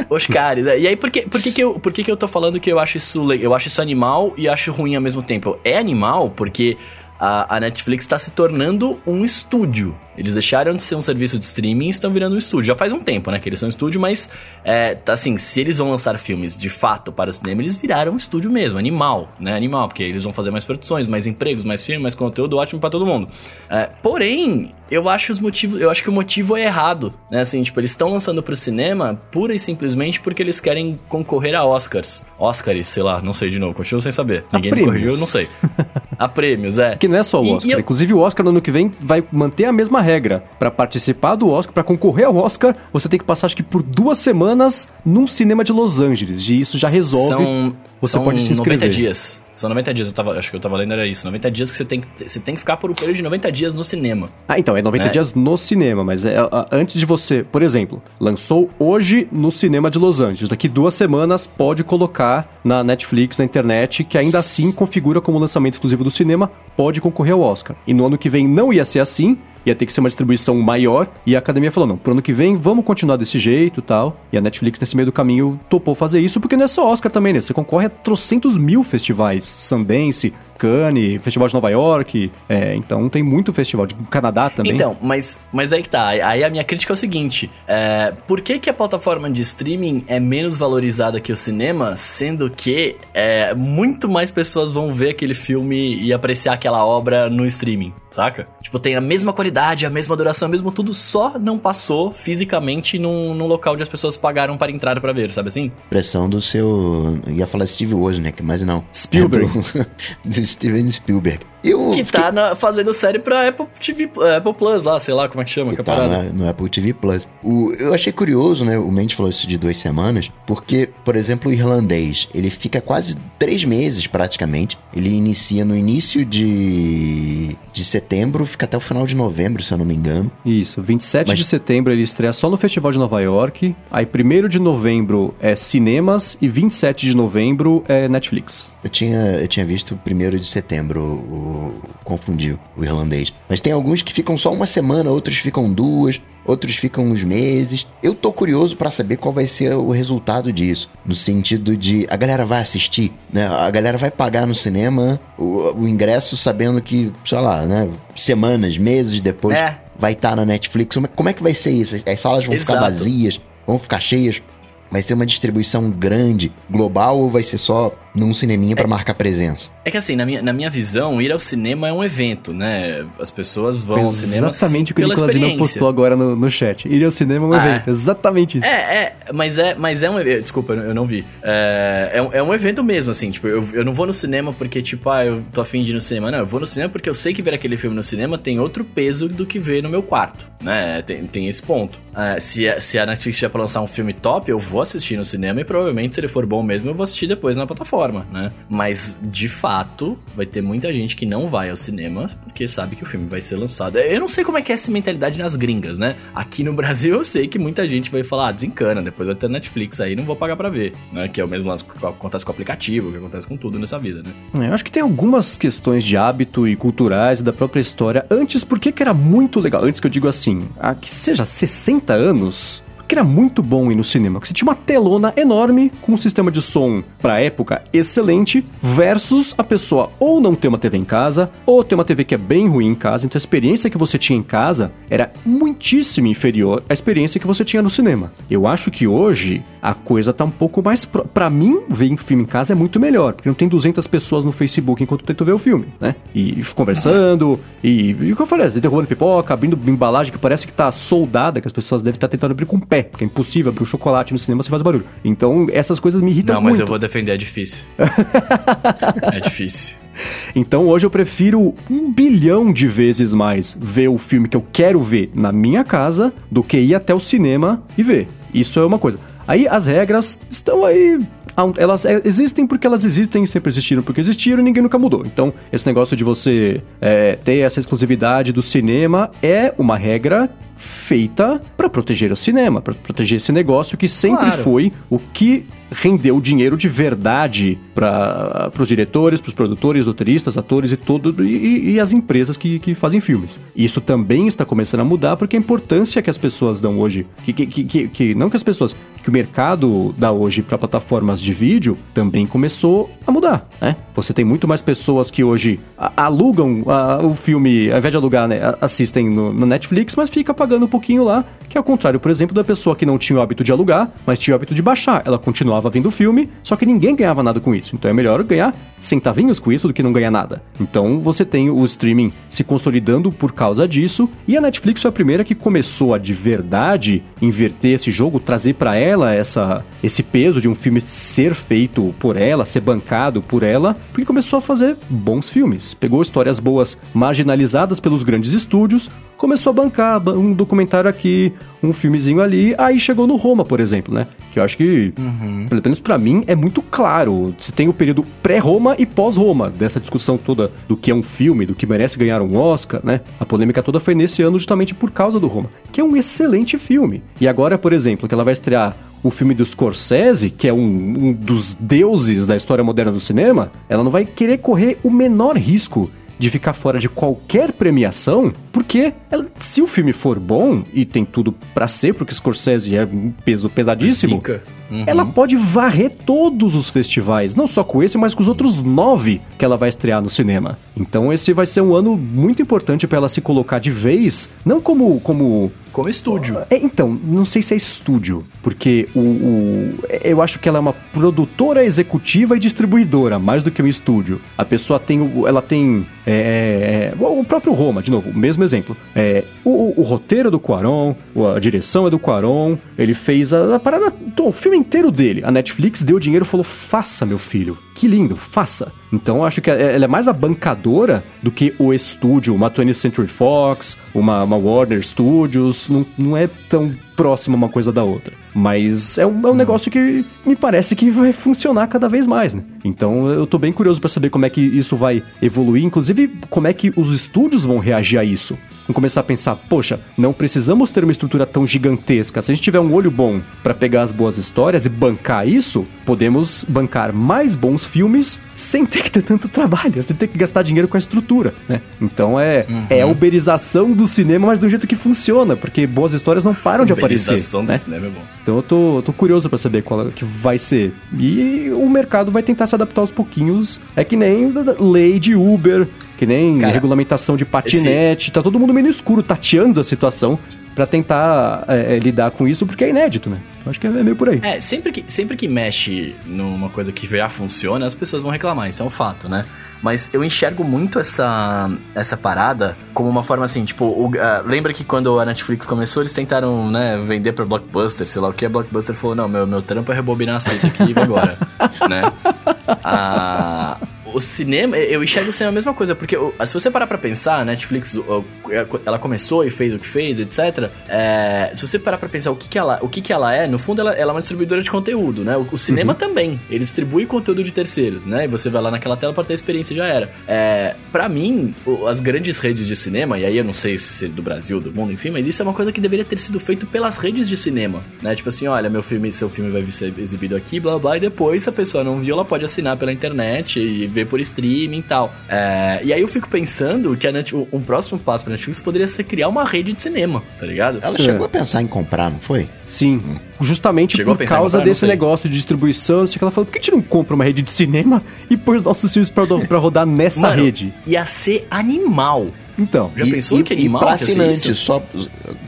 por, Oscares. É, e aí, por, que, por, que, que, eu, por que, que eu tô falando que eu acho isso eu acho isso animal e acho ruim ao mesmo tempo? É animal porque a, a Netflix está se tornando um estúdio. Eles deixaram de ser um serviço de streaming e estão virando um estúdio. Já faz um tempo, né, que eles são um estúdio, mas, é, tá assim, se eles vão lançar filmes de fato para o cinema, eles viraram um estúdio mesmo, animal, né, animal, porque eles vão fazer mais produções, mais empregos, mais filmes, mais conteúdo ótimo para todo mundo. É, porém, eu acho os motivos, eu acho que o motivo é errado, né? Assim, tipo, eles estão lançando pro cinema pura e simplesmente porque eles querem concorrer a Oscars. Oscars, sei lá, não sei de novo, continuo sem saber. A Ninguém me prêmios. corrigiu, não sei. A prêmios, é. Que não é só o E- Oscar. e eu- Inclusive, o Oscar no ano que vem vai manter a mesma regra. Pra participar do Oscar, pra concorrer ao Oscar, você tem que passar, acho que por duas semanas num cinema de Los Angeles. E isso já resolve. São, você são pode se 90 inscrever. dias. São 90 dias, eu tava, acho que eu tava lendo era isso. 90 dias que você tem, que- você tem que ficar por um período de 90 dias no cinema. Ah, então, é 90 É. dias no cinema, mas é, antes de você, por exemplo, lançou hoje no cinema de Los Angeles. Daqui duas semanas pode colocar na Netflix, na internet, que ainda assim configura como lançamento exclusivo do cinema, pode concorrer ao Oscar. E no ano que vem não ia ser assim, ia ter que ser uma distribuição maior, e a academia falou: não, pro ano que vem vamos continuar desse jeito tal. E a Netflix, nesse meio do caminho, topou fazer isso, porque não é só Oscar também, né? Você concorre a trocentos mil festivais. Sundance, Cannes, Festival de Nova York. É, então tem muito festival de Canadá também. Então, mas, mas aí que tá. Aí a minha crítica é o seguinte: é, por que, que a plataforma de streaming é menos valorizada que o cinema, sendo que é, muito mais pessoas vão ver aquele filme e apreciar aquela obra no streaming, saca? Tipo, tem a mesma qualidade, a mesma duração, mesmo tudo, só não passou fisicamente num, num local onde as pessoas pagaram para entrar pra ver, sabe assim? Pressão do seu. Ia falar Steve Wozniak, mas não. Spielberg. É do Steven Spielberg. Eu Que tá na- fazendo série pra Apple TV, Apple Plus lá, sei lá como é que chama, que que tá parada. no, no Apple TV Plus. O, eu achei curioso, né? O Mendes falou isso de duas semanas, porque, por exemplo, o irlandês, ele fica quase três meses praticamente. Ele inicia no início de, de setembro, fica até o final de novembro, se eu não me engano. Isso, 27 Mas- de setembro ele estreia só no Festival de Nova York. Aí 1 de novembro é cinemas e 27 de novembro é Netflix. Eu tinha, eu tinha visto o primeiro de setembro, o, confundiu o irlandês. Mas tem alguns que ficam só uma semana, outros ficam duas, outros ficam uns meses. Eu tô curioso pra saber qual vai ser o resultado disso. No sentido de a galera vai assistir, né? A galera vai pagar no cinema o, o ingresso sabendo que, sei lá, né? Semanas, meses depois É. vai estar na Netflix. Como é- Como é que vai ser isso? As salas vão ficar Exato. vazias, vão ficar cheias. Vai ser uma distribuição grande, global, ou vai ser só num cineminha pra marcar presença? É que assim, na minha, na minha visão, ir ao cinema é um evento, né? As pessoas vão ao cinema Exatamente o que o Nicolas postou agora no, no chat. Ir ao cinema é um Ah, evento. Exatamente isso. É, é, mas é, mas é um evento. Desculpa, eu não vi. É, é, um, é um evento mesmo, assim. Tipo, eu, eu não vou no cinema porque, tipo, ah, eu tô afim de ir no cinema. Não, eu vou no cinema porque eu sei que ver aquele filme no cinema tem outro peso do que ver no meu quarto, né? Tem, tem esse ponto. É, se, a- se a Netflix tiver pra lançar um filme top, eu vou assistir no cinema e provavelmente, se ele for bom mesmo, eu vou assistir depois na plataforma, né? Mas, de fato, vai ter muita gente que não vai ao cinema porque sabe que o filme vai ser lançado. Eu não sei como é que é essa mentalidade nas gringas, né? Aqui no Brasil eu sei que muita gente vai falar, ah, desencana, depois vai ter Netflix aí, não vou pagar pra ver, né? Que é o mesmo lance que acontece com o aplicativo, que acontece com tudo nessa vida, né? É, Eu acho que tem algumas questões de hábito e culturais e da própria história. Antes, por que que era muito legal? Antes que eu digo assim, há que seja 60 anos, porque era muito bom ir no cinema. Porque você tinha uma telona enorme com um sistema de som pra época excelente, versus a pessoa ou não ter uma TV em casa, ou ter uma TV que é bem ruim em casa. Então a experiência que você tinha em casa era muitíssimo inferior à experiência que você tinha no cinema. Eu acho que hoje a coisa tá um pouco mais. Pro... Pra mim, ver filme em casa é muito melhor, porque não tem 200 pessoas no Facebook enquanto tento ver o filme, né? E conversando, e, o que eu falei, derrubando pipoca, abrindo embalagem que parece que tá soldada, que as pessoas devem estar tentando abrir com o pé, porque é impossível abrir um chocolate no cinema se faz barulho. Então, essas coisas me irritam não, mas muito. eu vou defender, é difícil. é difícil. Então hoje eu prefiro um bilhão de vezes mais ver o filme que eu quero ver na minha casa do que ir até o cinema e ver. Isso é uma coisa. Aí as regras estão aí. Elas é, existem porque elas existem, sempre existiram porque existiram e ninguém nunca mudou. Então, esse negócio de você é, ter essa exclusividade do cinema é uma regra feita para proteger o cinema, para proteger esse negócio que sempre Claro. foi o que rendeu dinheiro de verdade para os diretores, para os produtores, roteiristas, atores e todo e, e as empresas que, que fazem filmes. Isso também está começando a mudar porque a importância que as pessoas dão hoje, que, que, que- que, não que as pessoas, que o mercado dá hoje para plataformas de vídeo também começou a mudar, né? Você tem muito mais pessoas que hoje alugam a- o filme, ao invés de alugar, né, assistem no, no Netflix, mas fica pagando um pouquinho lá, que é o contrário, por exemplo, da pessoa que não tinha o hábito de alugar, mas tinha o hábito de baixar. Ela continuava vendo o filme, só que ninguém ganhava nada com isso. Então é melhor ganhar centavinhos com isso do que não ganhar nada. Então você tem o streaming se consolidando por causa disso, e a Netflix foi a primeira que começou a de verdade inverter esse jogo, trazer para ela essa, esse peso de um filme ser feito por ela, ser bancado por ela, porque começou a fazer bons filmes. Pegou histórias boas marginalizadas pelos grandes estúdios, começou a bancar um documentário aqui, um filmezinho ali, aí chegou no Roma, por exemplo, né? Que eu acho que, uhum. pelo menos para mim, é muito claro. Você tem o período pré-Roma e pós-Roma, dessa discussão toda do que é um filme, do que merece ganhar um Oscar, né? A polêmica toda foi nesse ano justamente por causa do Roma, que é um excelente filme. E agora, por exemplo, que ela vai estrear o filme do Scorsese, que é um, um, dos deuses da história moderna do cinema, ela não vai querer correr o menor risco de ficar fora de qualquer premiação, porque se o filme for bom, e tem tudo para ser, porque Scorsese é um peso pesadíssimo, uhum. ela pode varrer todos os festivais, não só com esse, mas com os outros nove que ela vai estrear no cinema. Então esse vai ser um ano muito importante para ela se colocar de vez, não como como como estúdio. É, então, não sei se é estúdio, porque o, o, eu acho que ela é uma produtora executiva e distribuidora, mais do que um estúdio. A pessoa tem, ela tem é, é, o próprio Roma, de novo, o mesmo exemplo. É, o, o, roteiro do Quaron, a direção é do Quaron, ele fez a, a parada, o filme inteiro dele. A Netflix deu dinheiro e falou: faça, meu filho. Que lindo, faça. Então eu acho que ela é mais a bancadora do que o estúdio, uma 20th Century Fox, uma, uma Warner Studios. Não, não é tão próxima uma coisa da outra. Mas é um, é um hum. negócio que me parece que vai funcionar cada vez mais, né? Então eu tô bem curioso para saber como é que isso vai evoluir, inclusive como é que os estúdios vão reagir a isso. Começar a pensar, poxa, não precisamos ter uma estrutura tão gigantesca. Se a gente tiver um olho bom para pegar as boas histórias e bancar isso, podemos bancar mais bons filmes sem ter que ter tanto trabalho, sem ter que gastar dinheiro com a estrutura, né? Então é, uhum. é a uberização do cinema, mas do jeito que funciona, porque boas histórias não param de aparecer. Uberização né? do cinema é bom. Então eu tô, tô curioso para saber qual é que vai ser. E o mercado vai tentar se adaptar aos pouquinhos. É que nem lei de Uber, que nem Cara, regulamentação de patinete, esse... tá todo mundo meio no escuro, tateando a situação para tentar é, é, lidar com isso, porque é inédito, né? Eu acho que é meio por aí. É, sempre que, sempre que mexe numa coisa que já funciona, as pessoas vão reclamar, isso é um fato, né? Mas eu enxergo muito essa, essa parada como uma forma assim, tipo, o, uh, lembra que quando a Netflix começou, eles tentaram, né, vender pra Blockbuster, sei lá o que, a Blockbuster falou, não, meu, meu trampo é rebobinar as fitas aqui e vai embora, né? Uh, o cinema, eu enxergo o cinema a mesma coisa, porque se você parar pra pensar, a Netflix, ela começou e fez o que fez, etc. É, se você parar pra pensar o que, que, ela, o que, que ela é, no fundo ela, ela é uma distribuidora de conteúdo, né? O, o cinema uhum. também, ele distribui conteúdo de terceiros, né? E você vai lá naquela tela pra ter a experiência já era. É, pra mim, as grandes redes de cinema, e aí eu não sei se é do Brasil, do mundo, enfim, mas isso é uma coisa que deveria ter sido feito pelas redes de cinema, né? Tipo assim, olha, meu filme, seu filme vai ser exibido aqui, blá blá, e depois, se a pessoa não viu, ela pode assinar pela internet e ver por streaming e tal. É, e aí eu fico pensando que a Net, um próximo passo pra Netflix poderia ser criar uma rede de cinema, tá ligado? Ela chegou é. a pensar em comprar, não foi? Sim. Hum. Justamente chegou por causa comprar, desse negócio de distribuição, sei que ela falou, por que a gente não compra uma rede de cinema e põe os nossos filmes pra, pra rodar nessa Mano, rede? Ia ser animal. Então. Já e, pensou e, que animal? E pra assinante, só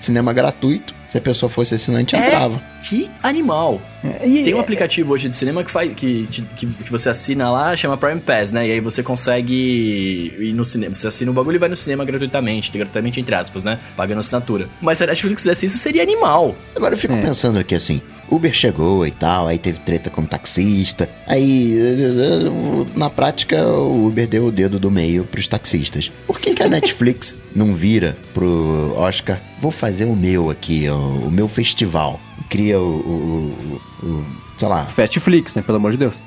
cinema gratuito. Se a pessoa fosse assinante, é, entrava. Que animal! É, e, Tem um aplicativo hoje de cinema que faz que, que, que, você assina lá, chama Prime Pass, né? E aí você consegue ir no cinema. Você assina o bagulho e vai no cinema gratuitamente, gratuitamente entre aspas, né? Pagando assinatura. Mas se a Netflix fizesse isso, seria animal. Agora eu fico é. pensando aqui assim. Uber chegou e tal, aí teve treta com o taxista. Aí, na prática, o Uber deu o dedo do meio pros taxistas. Por que, que a Netflix não vira pro Oscar? Vou fazer o meu aqui, o, o meu festival. Cria o, o, o sei lá. Fastflix, né? Pelo amor de Deus.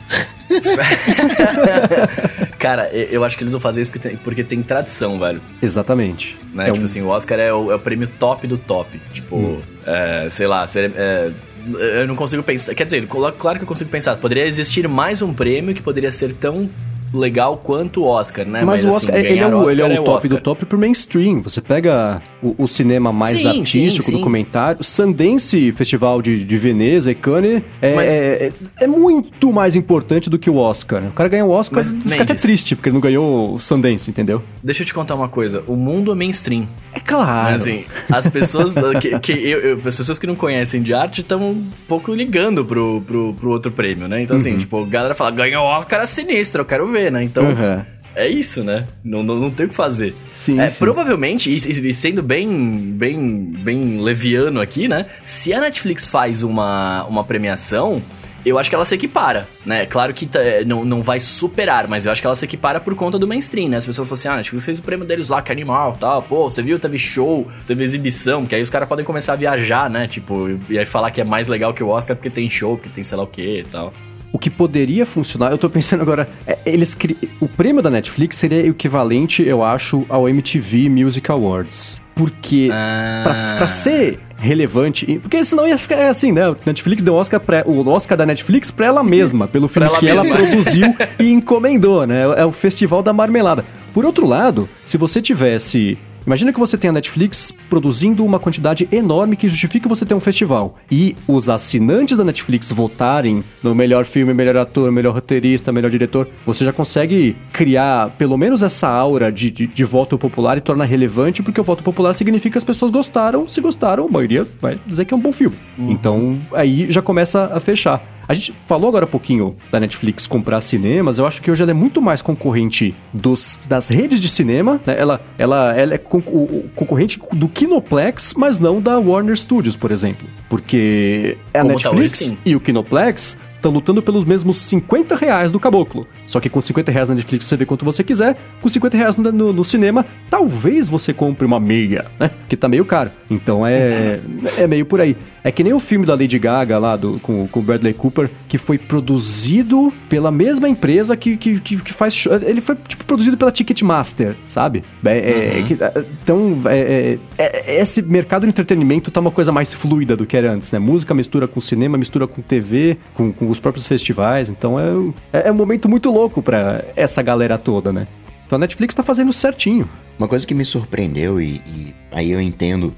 Cara, eu acho que eles vão fazer isso porque tem, porque tem tradição, velho. Exatamente. Né? É tipo um... assim, o Oscar é o, é o, prêmio top do top. Tipo, hum. é, sei lá, é, eu não consigo pensar. Quer dizer, claro que eu consigo pensar. Poderia existir mais um prêmio que poderia ser tão legal quanto o Oscar, né? Mas, Mas o Oscar, assim, ele, é o, Oscar ele é o é top do top pro mainstream. Você pega o, o cinema mais sim, artístico, sim. documentário. Sundance Festival de, de Veneza e Cannes é, Mas... é, é, muito mais importante do que o Oscar. O cara ganha o Oscar, Mas, fica Mendes, até triste porque ele não ganhou o Sundance, entendeu? Deixa eu te contar uma coisa. O mundo é mainstream. É claro. Mas assim, as pessoas que, que eu, eu, as pessoas que não conhecem de arte estão um pouco ligando pro, pro, pro outro prêmio, né? Então, assim, uhum. tipo, a galera fala, ganhou o Oscar é sinistro, eu quero ver, né? Então. Uhum. É isso, né? Não, não, não tem o que fazer. Sim, é, sim. Provavelmente, e, e, sendo bem, bem, bem leviano aqui, né? Se a Netflix faz uma, uma premiação, eu acho que ela se equipara, né? Claro que é, não, não vai superar, mas eu acho que ela se equipara por conta do mainstream, né? As pessoas falam assim, ah, Netflix fez o prêmio deles lá, que animal, tal. Pô, você viu, teve show, teve exibição, que aí os caras podem começar a viajar, né? Tipo, e aí falar que é mais legal que o Oscar porque tem show, porque tem sei lá o que e tal o que poderia funcionar, eu tô pensando agora, é, eles cri... o prêmio da Netflix seria equivalente, eu acho, ao MTV Music Awards. Porque ah. pra, pra ser relevante, porque senão ia ficar assim, né? Netflix deu Oscar pra, o Oscar da Netflix pra ela mesma, pelo filme ela que mesma. ela produziu e encomendou, né? É o Festival da Marmelada. Por outro lado, se você tivesse Imagina que você tem a Netflix produzindo uma quantidade enorme que justifica você ter um festival. E os assinantes da Netflix votarem no melhor filme, melhor ator, melhor roteirista, melhor diretor. Você já consegue criar pelo menos essa aura de, de, de voto popular e tornar relevante, porque o voto popular significa que as pessoas gostaram. Se gostaram, a maioria vai dizer que é um bom filme. Uhum. Então aí já começa a fechar. A gente falou agora um pouquinho da Netflix comprar cinemas, eu acho que hoje ela é muito mais concorrente dos, das redes de cinema, né? Ela, ela, ela é concorrente do Kinoplex, mas não da Warner Studios, por exemplo. Porque a Como Netflix tá e o Kinoplex estão lutando pelos mesmos 50 reais do caboclo. Só que com 50 reais na Netflix você vê quanto você quiser, com 50 reais no, no, no cinema, talvez você compre uma meia, né? Que tá meio caro. Então é, é meio por aí. É que nem o filme da Lady Gaga lá do, com o Bradley Cooper, que foi produzido pela mesma empresa que, que, que, que faz. Ele foi tipo, produzido pela Ticketmaster, sabe? É, é, uhum. que, é, então, é, é, esse mercado de entretenimento tá uma coisa mais fluida do que era antes, né? Música mistura com cinema, mistura com TV, com, com os próprios festivais. Então é, é um momento muito louco para essa galera toda, né? Então a Netflix tá fazendo certinho. Uma coisa que me surpreendeu, e, e aí eu entendo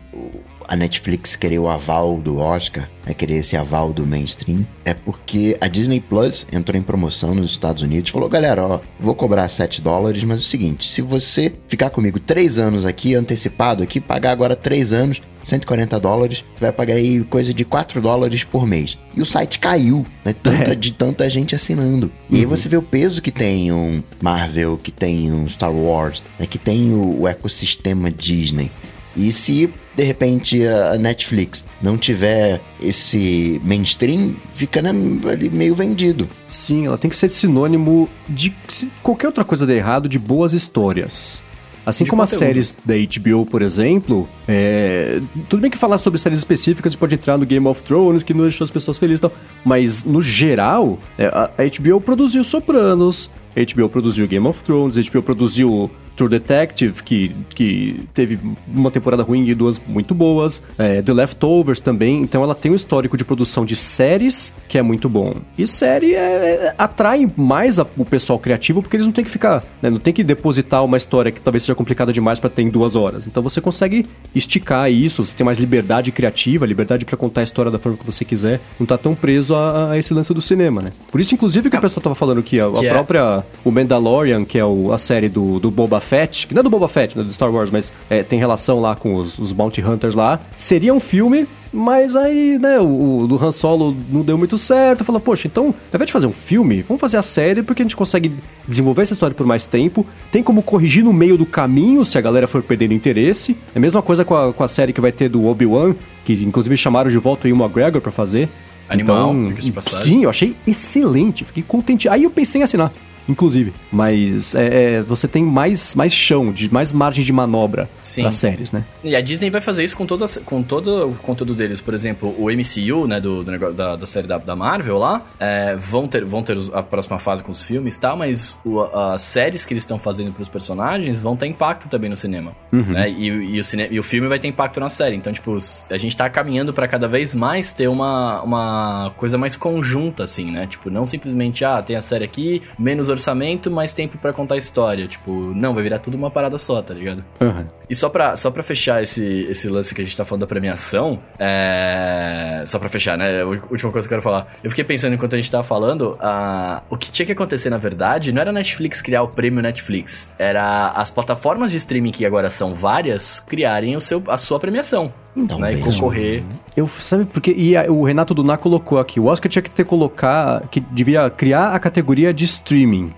a Netflix querer o aval do Oscar, né, querer esse aval do mainstream, é porque a Disney Plus entrou em promoção nos Estados Unidos falou: galera, ó, vou cobrar 7 dólares, mas é o seguinte, se você ficar comigo 3 anos aqui, antecipado aqui, pagar agora 3 anos, 140 dólares, você vai pagar aí coisa de 4 dólares por mês. E o site caiu, né? Tanta, é. De tanta gente assinando. E uhum. aí você vê o peso que tem um Marvel, que tem um Star Wars, né? que tem o, o ecossistema Disney. E se de repente a Netflix não tiver esse mainstream, fica né, ali meio vendido. Sim, ela tem que ser sinônimo de se qualquer outra coisa der errado, de boas histórias. Assim de como conteúdo. as séries da HBO, por exemplo, é... tudo bem que falar sobre séries específicas pode entrar no Game of Thrones, que não deixou as pessoas felizes e tal, mas no geral, é, a HBO produziu Sopranos, a HBO produziu Game of Thrones, a HBO produziu True Detective, que, que teve uma temporada ruim e duas muito boas. É, The Leftovers também. Então ela tem um histórico de produção de séries que é muito bom. E série é, é, atrai mais a, o pessoal criativo porque eles não tem que ficar, né, não tem que depositar uma história que talvez seja complicada demais para ter em duas horas. Então você consegue esticar isso, você tem mais liberdade criativa, liberdade para contar a história da forma que você quiser. Não tá tão preso a, a esse lance do cinema, né? Por isso, inclusive, que o pessoal tava falando que a, a é própria. O Mandalorian, que é o, a série do, do Boba Fett, que não é do Boba Fett, né, do Star Wars, mas é, tem relação lá com os, os Bounty Hunters lá, seria um filme mas aí, né, o, do Han Solo não deu muito certo. Falou, poxa, então, ao invés de fazer um filme, vamos fazer a série porque a gente consegue desenvolver essa história por mais tempo. Tem como corrigir no meio do caminho se a galera for perdendo interesse. É a mesma coisa com a, com a série que vai ter do Obi-Wan, que inclusive chamaram de volta o Ian McGregor pra fazer. Animal, então, sim, eu achei excelente, fiquei contente. Aí eu pensei em assinar inclusive. Mas é, é, você tem mais, mais chão, de mais margem de manobra para séries, né? E a Disney vai fazer isso com, todas, com todo o conteúdo deles. Por exemplo, o MCU, né, do, do da, da, série da, da Marvel lá, é, vão ter, vão ter a próxima fase com os filmes e tal, mas o, as séries que eles estão fazendo pros personagens vão ter impacto também no cinema. Uhum. Né? E, e, o cine, e o filme vai ter impacto na série. Então, tipo, a gente tá caminhando para cada vez mais ter uma, uma coisa mais conjunta, assim, né? Tipo, não simplesmente, ah, tem a série aqui, menos orçamento, mais tempo para contar a história. Tipo, não, vai virar tudo uma parada só, tá ligado? Aham. E só pra, só pra fechar esse, esse lance que a gente tá falando da premiação, é... só pra fechar, né? A última coisa que eu quero falar. Eu fiquei pensando enquanto a gente tava falando, ah, o que tinha que acontecer na verdade não era a Netflix criar o prêmio Netflix, era as plataformas de streaming que agora são várias criarem o seu, a sua premiação. Então, né? E concorrer. Eu, sabe porque E a- o Renato Duná colocou aqui: o Oscar tinha que ter colocar. que devia criar a categoria de streaming.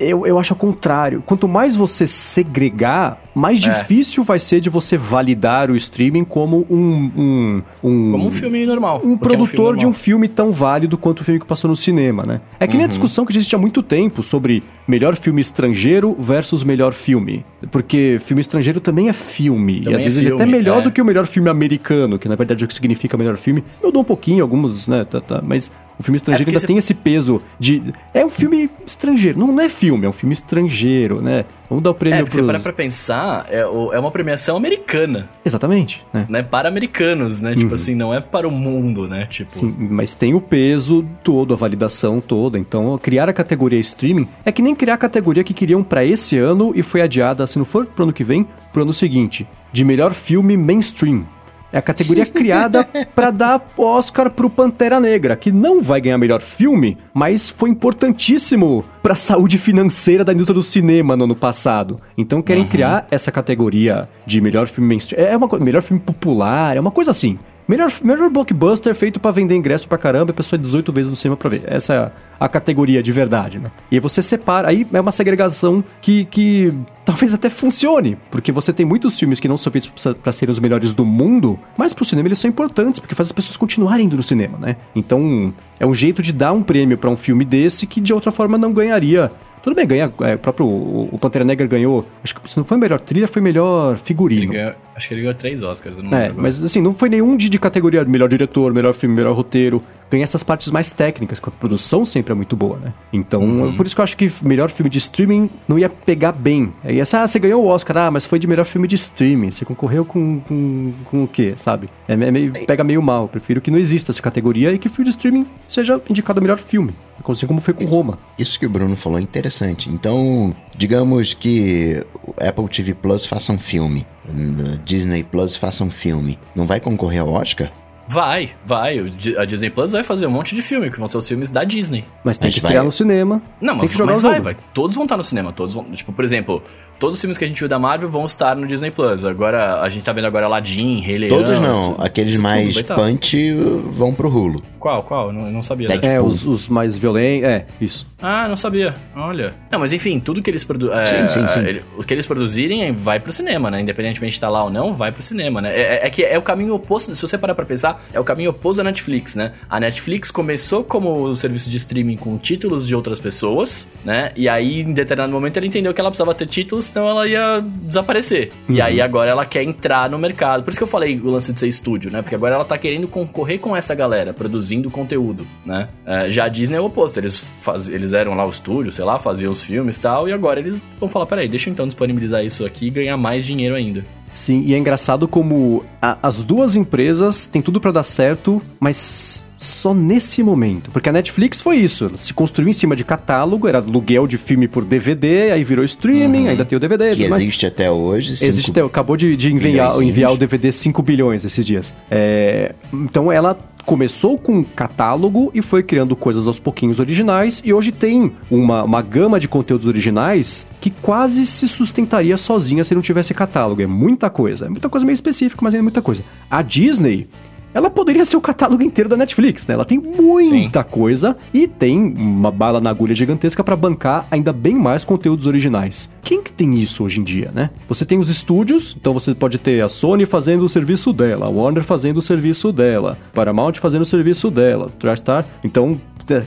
Eu, eu acho ao contrário. Quanto mais você segregar, mais É. difícil vai ser de você validar o streaming como um. um, um Como um filme normal. um porque é produtor filme de um filme tão válido quanto o filme que passou no cinema, né? É que nem a discussão que existe há muito tempo sobre melhor filme estrangeiro versus melhor filme. Porque filme estrangeiro também é filme. e Também às é vezes ele é até filme, melhor é. do que o melhor filme americano, que na verdade é o que significa melhor filme. Eu dou um pouquinho, alguns, né? Tá, tá, mas o filme estrangeiro porque ainda você- tem esse peso de. É um filme estrangeiro. Não, não é filme, é um filme estrangeiro, né? Vamos dar o É, prêmio porque você pros- para pra pensar, é, é uma premiação americana, Exatamente, né? né? Para americanos, né? Tipo assim, não é para o mundo, né? Tipo, Sim, mas tem o peso todo, a validação toda. Então, criar a categoria streaming é que nem criar a categoria que queriam pra esse ano e foi adiada, se não for pro ano que vem, pro ano seguinte, de melhor filme mainstream. É a categoria criada pra dar Oscar pro Pantera Negra, que não vai ganhar melhor filme, mas foi importantíssimo pra saúde financeira da indústria do cinema no ano passado. Então querem criar essa categoria de melhor filme mainstream. É uma coisa, melhor filme popular, é uma coisa assim. Melhor, melhor blockbuster feito pra vender ingresso pra caramba e a pessoa é 18 vezes no cinema pra ver. Essa é a, a categoria de verdade, né? E aí você separa, aí é uma segregação que, que talvez até funcione, porque você tem muitos filmes que não são feitos pra serem os melhores do mundo, mas pro cinema eles são importantes, porque faz as pessoas continuarem indo no cinema, né? Então, é um jeito de dar um prêmio pra um filme desse que de outra forma não ganharia. Tudo bem, ganha, é, o próprio o Pantera Negra ganhou, acho que se não foi melhor trilha, foi melhor figurino. ganhou- acho que ele ganhou três Oscars, eu não É, lembro mas assim, não foi nenhum de, de categoria melhor diretor, melhor filme, melhor roteiro. Ganha essas partes mais técnicas, que a produção sempre é muito boa, né? Então, Uhum. por isso que eu acho que melhor filme de streaming não ia pegar bem. Aí essa, ah, você ganhou o Oscar, ah, mas foi de melhor filme de streaming. Você concorreu com, com, com o quê, sabe? É, é meio, pega meio mal. Eu prefiro que não exista essa categoria e que o filme de streaming seja indicado melhor filme. Assim como foi com Roma. Isso que o Bruno falou é interessante. Então, digamos que o Apple TV Plus faça um filme, o Disney Plus faça um filme. Não vai concorrer ao Oscar? Vai, vai. A Disney Plus vai fazer um monte de filme, que vão ser os filmes da Disney. Mas tem Mas que estrear vai- no cinema. Não, tem mas, que jogar mas vai, jogo. vai. Todos vão estar no cinema, todos vão. Tipo, por exemplo, todos os filmes que a gente viu da Marvel vão estar no Disney Plus. Agora, a gente tá vendo agora Aladdin, Rei Leão. Todos não. Aqueles mais tá. punch vão pro Hulu. Qual, qual? Eu não, não sabia. Deadpool. É, os, os mais violentos. É, isso. Ah, não sabia. Olha. Não, mas enfim, tudo que eles produzem. Sim, sim, sim. O que eles produzirem vai pro cinema, né? Independentemente de estar lá ou não, vai pro cinema, né? É, é- é que é o caminho oposto, se você parar pra pensar, é o caminho oposto da Netflix, né? A Netflix começou como um serviço de streaming com títulos de outras pessoas, né? E aí, em determinado momento, ela entendeu que ela precisava ter títulos, senão ela ia desaparecer. E aí, agora ela quer entrar no mercado. Por isso que eu falei o lance de ser estúdio, né? Porque agora ela tá querendo concorrer com essa galera, produzindo conteúdo, né? É, já a Disney é o oposto. Eles, faz... eles eram lá o estúdio, sei lá, faziam os filmes e tal, e agora eles vão falar: peraí, deixa eu então disponibilizar isso aqui e ganhar mais dinheiro ainda. Sim, e é engraçado como a- as duas empresas têm tudo pra dar certo, mas só nesse momento. Porque a Netflix foi isso, se construiu em cima de catálogo, era aluguel de filme por DVD, aí virou streaming, ainda tem o DVD. Que mas existe até hoje. Existe, até- acabou de, de enviar, enviar o DVD 5 bilhões esses dias. É, então ela começou com um catálogo e foi criando coisas aos pouquinhos originais e hoje tem uma, uma gama de conteúdos originais que quase se sustentaria sozinha se não tivesse catálogo. É muita coisa. É muita coisa meio específica, mas é muita coisa. A Disney. Ela poderia ser o catálogo inteiro da Netflix, né? Ela tem muita coisa e tem uma bala na agulha gigantesca pra bancar ainda bem mais conteúdos originais. Quem que tem isso hoje em dia, né? Você tem os estúdios, então você pode ter a Sony fazendo o serviço dela, a Warner fazendo o serviço dela, Paramount fazendo o serviço dela, TriStar. Então,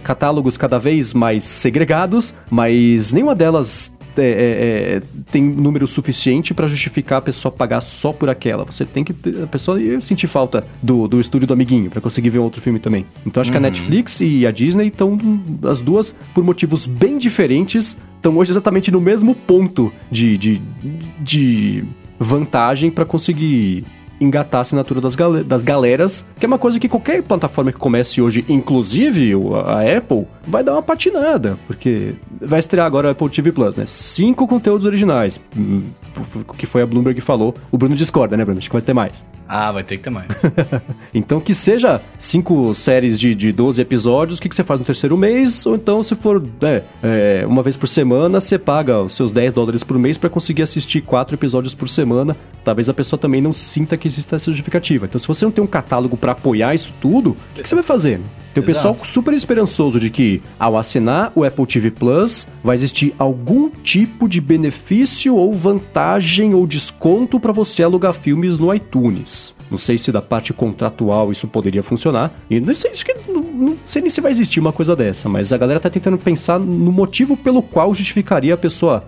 catálogos cada vez mais segregados, mas nenhuma delas é, é, é, tem número suficiente pra justificar a pessoa pagar só por aquela. Você tem que ter, a pessoa ia sentir falta do, do estúdio do amiguinho pra conseguir ver um outro filme também. Então acho que a Netflix e a Disney estão as duas por motivos bem diferentes estão hoje exatamente no mesmo ponto de, de, de vantagem pra conseguir engatar a assinatura das, gale- das galeras, que é uma coisa que qualquer plataforma que comece hoje, inclusive a Apple, vai dar uma patinada, porque vai estrear agora o Apple TV Plus, né? Cinco conteúdos originais, hum, o que foi a Bloomberg que falou. O Bruno discorda, né, Bruno? Acho que vai ter mais. Ah, vai ter que ter mais. então que seja cinco séries de, de 12 episódios, o que, que você faz no terceiro mês? Ou então, se for é, é, uma vez por semana, você paga os seus 10 dólares por mês para conseguir assistir quatro episódios por semana. Talvez a pessoa também não sinta que exista essa justificativa. Então, se você não tem um catálogo para apoiar isso tudo, o que, que você vai fazer? Tem o pessoal super esperançoso de que, ao assinar o Apple TV Plus, vai existir algum tipo de benefício ou vantagem ou desconto para você alugar filmes no iTunes. Não sei se da parte contratual isso poderia funcionar. E não sei, acho que não, não, sei nem se vai existir uma coisa dessa, mas a galera tá tentando pensar no motivo pelo qual justificaria a pessoa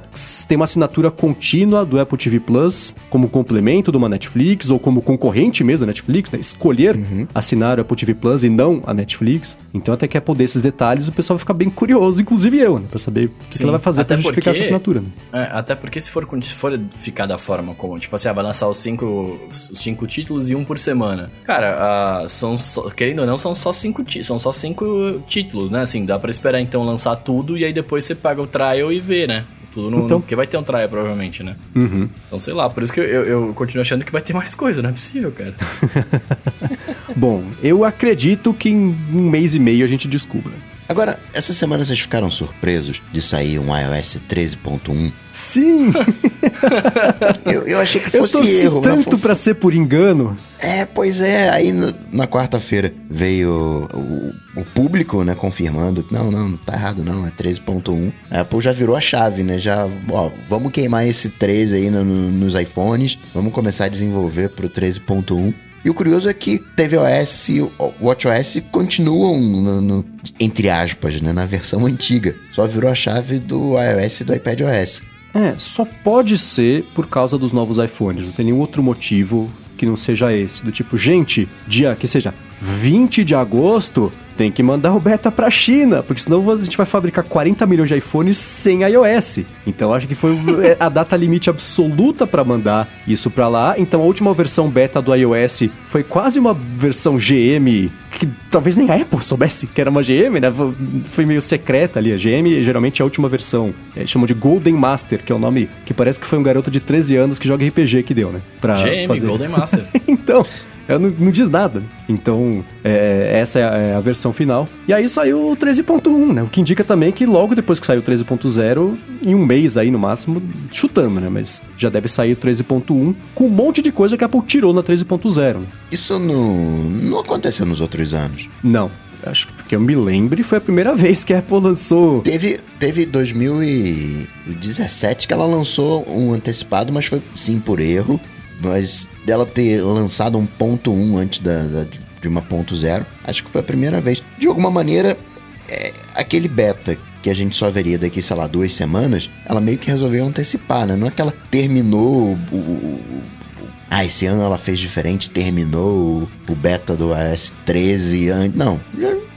ter uma assinatura contínua do Apple TV Plus como complemento de uma Netflix ou como concorrente mesmo da Netflix, né? Escolher uhum. assinar o Apple TV Plus e não a Netflix. Então, até que é poder esses detalhes, o pessoal vai ficar bem curioso, inclusive eu, né? Pra saber o que ela vai fazer pra justificar porque, essa assinatura. Né? É, até porque se for, se for ficar da forma como, tipo assim, ah, vai lançar os cinco, os cinco títulos e um por semana. Cara, uh, são só, querendo ou não, são só cinco são só cinco títulos, né? Assim, dá para esperar então lançar tudo e aí depois você paga o trial e vê, né? Tudo no, então... Porque vai ter um trial, provavelmente, né? Uhum. Então, sei lá, por isso que eu, eu, eu, continuo achando que vai ter mais coisa, não é possível, cara. Bom, eu acredito que em um mês e meio a gente descubra. Agora, essa semana vocês ficaram surpresos de sair um iOS 13.1? Sim! eu, eu achei que fosse eu torci erro. tanto para ser por engano. É, pois é. Aí no, na quarta-feira veio o, o, público, né, confirmando que não, não, tá errado não, é 13.1. A Apple já virou a chave, né? Já, ó, vamos queimar esse 13 aí no, no, nos iPhones, vamos começar a desenvolver pro 13.1. E o curioso é que tvOS e WatchOS continuam, no, no, entre aspas, né, na versão antiga. Só virou a chave do iOS e do iPadOS. É, só pode ser por causa dos novos iPhones. Não tem nenhum outro motivo que não seja esse. Do tipo, gente, dia que seja 20 de agosto, tem que mandar o beta pra China, porque senão a gente vai fabricar 40 milhões de iPhones sem iOS. Então acho que foi é, a data limite absoluta para mandar isso para lá. Então a última versão beta do iOS foi quase uma versão GM que talvez nem a Apple soubesse que era uma GM, né? Foi meio secreta ali. A GM geralmente é a última versão. É, chamam de Golden Master, que é o nome que parece que foi um garoto de 13 anos que joga RPG que deu, né? Pra GM, fazer. Golden Master. então, ela não, não diz nada. Então, é, essa é a, é a, versão final. E aí saiu o 13.1, né? O que indica também que logo depois que saiu o 13.0, em um mês aí no máximo, chutando, né? Mas já deve sair o 13.1 com um monte de coisa que a Apple tirou na 13.0. Né? Isso não, não aconteceu nos outros anos. Não. Acho que eu me lembre, foi a primeira vez que a Apple lançou. Teve, teve 2017 que ela lançou um antecipado, mas foi sim por erro mas dela ter lançado um ponto 1 antes da, da, de uma ponto zero, acho que foi a primeira vez. De alguma maneira, é, aquele beta que a gente só veria daqui, sei lá, duas semanas, ela meio que resolveu antecipar, né? Não é que ela terminou o, ah, esse ano ela fez diferente, terminou o beta do iOS 13 antes. Não,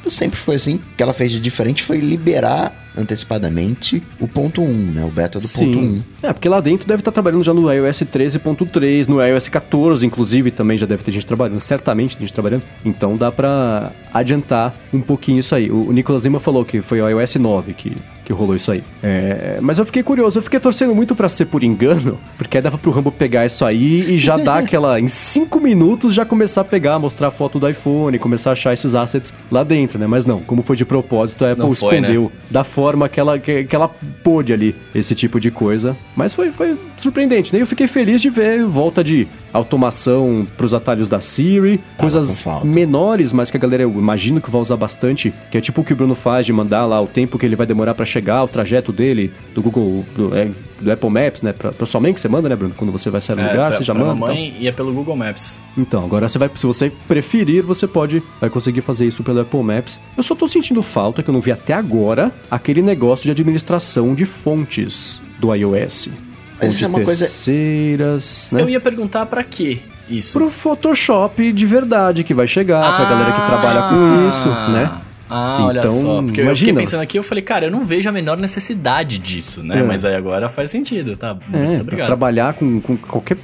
sempre foi assim. O que ela fez de diferente foi liberar antecipadamente o ponto 1, né? O beta do Sim. ponto 1. É, porque lá dentro deve estar trabalhando já no iOS 13.3, no iOS 14, inclusive, também já deve ter gente trabalhando, certamente tem gente trabalhando. Então dá para adiantar um pouquinho isso aí. O, Nicolas Lima falou que foi o iOS 9 que que rolou isso aí. É, mas eu fiquei curioso, eu fiquei torcendo muito para ser por engano, porque aí dava pro Rambo pegar isso aí e já dar aquela. em cinco minutos já começar a pegar, mostrar a foto do iPhone, começar a achar esses assets lá dentro, né? Mas não, como foi de propósito, a Apple foi, escondeu né? da forma que ela, que, que, ela pôde ali esse tipo de coisa. Mas foi, foi surpreendente, né? Eu fiquei feliz de ver volta de automação para os atalhos da Siri, Tava coisas menores, mas que a galera eu imagino que vai usar bastante, que é tipo o que o Bruno faz de mandar lá o tempo que ele vai demorar para chegar, o trajeto dele do Google, do, é, do Apple Maps, né, para sua mãe que você manda, né, Bruno? Quando você vai sair no é, lugar, pra, você já manda. mãe então. e é pelo Google Maps. Então, agora você vai, se você preferir, você pode vai conseguir fazer isso pelo Apple Maps. Eu só tô sentindo falta que eu não vi até agora aquele negócio de administração de fontes do iOS. Mas isso é uma coisa. Terceiras, né? Eu ia perguntar para quê isso? Pro Photoshop de verdade que vai chegar, ah, pra galera que trabalha com isso, né? Ah, então, olha só. Porque imagina, eu fiquei pensando aqui, eu falei, cara, eu não vejo a menor necessidade disso, né? É. Mas aí agora faz sentido, tá? Muito é, obrigado. trabalhar com, com qualquer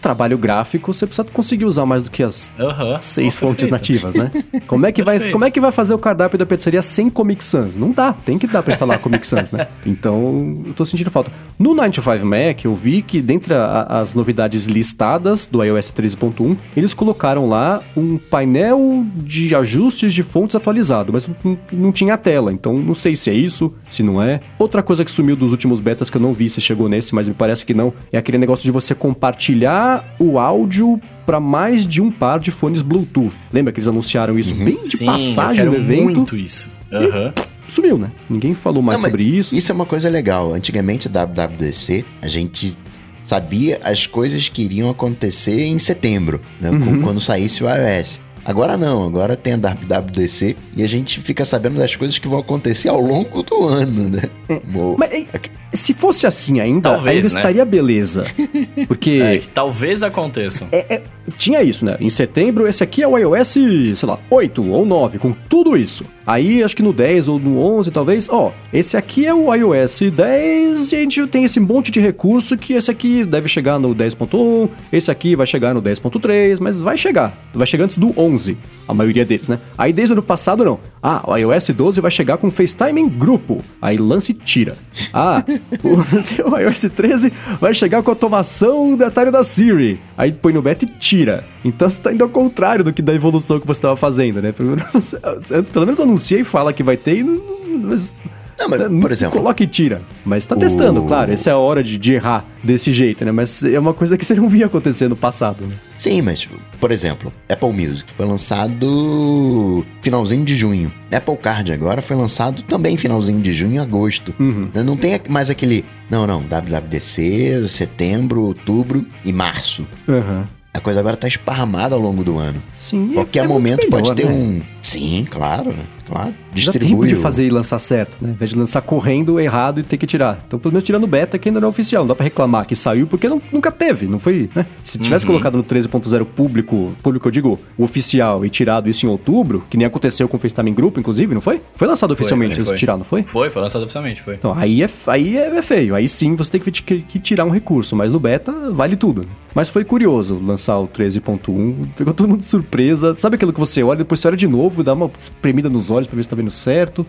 trabalho gráfico, você precisa conseguir usar mais do que as Aham. seis fontes nativas, né? Como é que vai, como é que vai fazer o cardápio da pizzaria sem Comic Sans? Não dá, tem que dar pra instalar Comic Sans, né? Então, eu tô sentindo falta. No 95 Mac, eu vi que dentre a- as novidades listadas do iOS 13.1, eles colocaram lá um painel de ajustes de fontes atualizado, mas não, não tinha tela, então não sei se é isso, se não é. Outra coisa que sumiu dos últimos betas que eu não vi se chegou nesse, mas me parece que não, é aquele negócio de você compartilhar o áudio para mais de um par de fones Bluetooth. Lembra que eles anunciaram isso bem de Sim, passagem no evento? muito isso. Aham. Sumiu, né? Ninguém falou mais Não, sobre isso. Isso é uma coisa legal. Antigamente, WWDC, a gente sabia as coisas que iriam acontecer em setembro, né, Uhum. quando saísse o iOS. Agora não, agora tem a WWDC e a gente fica sabendo das coisas que vão acontecer ao longo do ano, né? Mo- Mas se fosse assim ainda, Talvez, ainda né? estaria beleza. Porque É, talvez aconteça. é- é- tinha isso, né? Em setembro, esse aqui é o iOS, sei lá, 8 ou 9, com tudo isso. Aí, acho que no 10 ou no 11, talvez, ó, esse aqui é o iOS 10 e a gente tem esse monte de recurso que esse aqui deve chegar no 10.1, esse aqui vai chegar no 10.3, mas vai chegar. Vai chegar antes do 11, a maioria deles, né? Aí, desde o ano passado, não. Ah, o iOS 12 vai chegar com FaceTime em grupo. Aí, lance tira. Ah, o, o iOS 13 vai chegar com automação do atalho da Siri. Aí põe no beta e tira. Então você tá indo ao contrário do que da evolução que você estava fazendo, né? Pelo menos, pelo menos anuncia e fala que vai ter e não- mas, Não, mas, né, por exemplo, coloca e tira. Mas tá o- testando, claro. Essa é a hora de, de errar desse jeito, né? Mas é uma coisa que você não via acontecer no passado, né? sim, mas, por exemplo, Apple Music foi lançado finalzinho de junho. Apple Card agora foi lançado também finalzinho de junho e agosto. Uhum. Né, Não tem mais aquele. Não, não, WWDC, setembro, outubro e março. Aham. A coisa agora tá esparramada ao longo do ano. Sim. Qualquer é momento pode melhor, ter né? um. Sim, claro, claro. Tempo Distribui. de o- fazer e lançar certo, né? Ao invés de lançar correndo errado e ter que tirar. Então, pelo menos tirando beta, que ainda não é oficial. Não dá pra reclamar que saiu, porque não- nunca teve, não foi, né? Se tivesse Uhum. colocado no 13.0 público, público eu digo, o oficial, e tirado isso em outubro, que nem aconteceu com o FaceTime em grupo, inclusive, não foi? Foi lançado oficialmente foi, antes de foi. tirar, não foi? Foi, foi lançado oficialmente, foi. Então, aí é, aí é feio. Aí sim você tem que, que- que tirar um recurso, mas no beta vale tudo. né? Mas foi curioso lançar o 13.1, pegou todo mundo de surpresa. Sabe aquilo que você olha, depois você olha de novo, dá uma espremida nos olhos pra ver se tá vendo certo.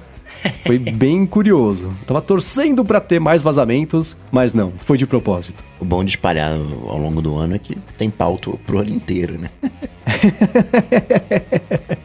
Foi bem curioso. Tava torcendo pra ter mais vazamentos, mas não, foi de propósito. O bom de espalhar ao longo do ano é que tem pauta pro ano inteiro, né?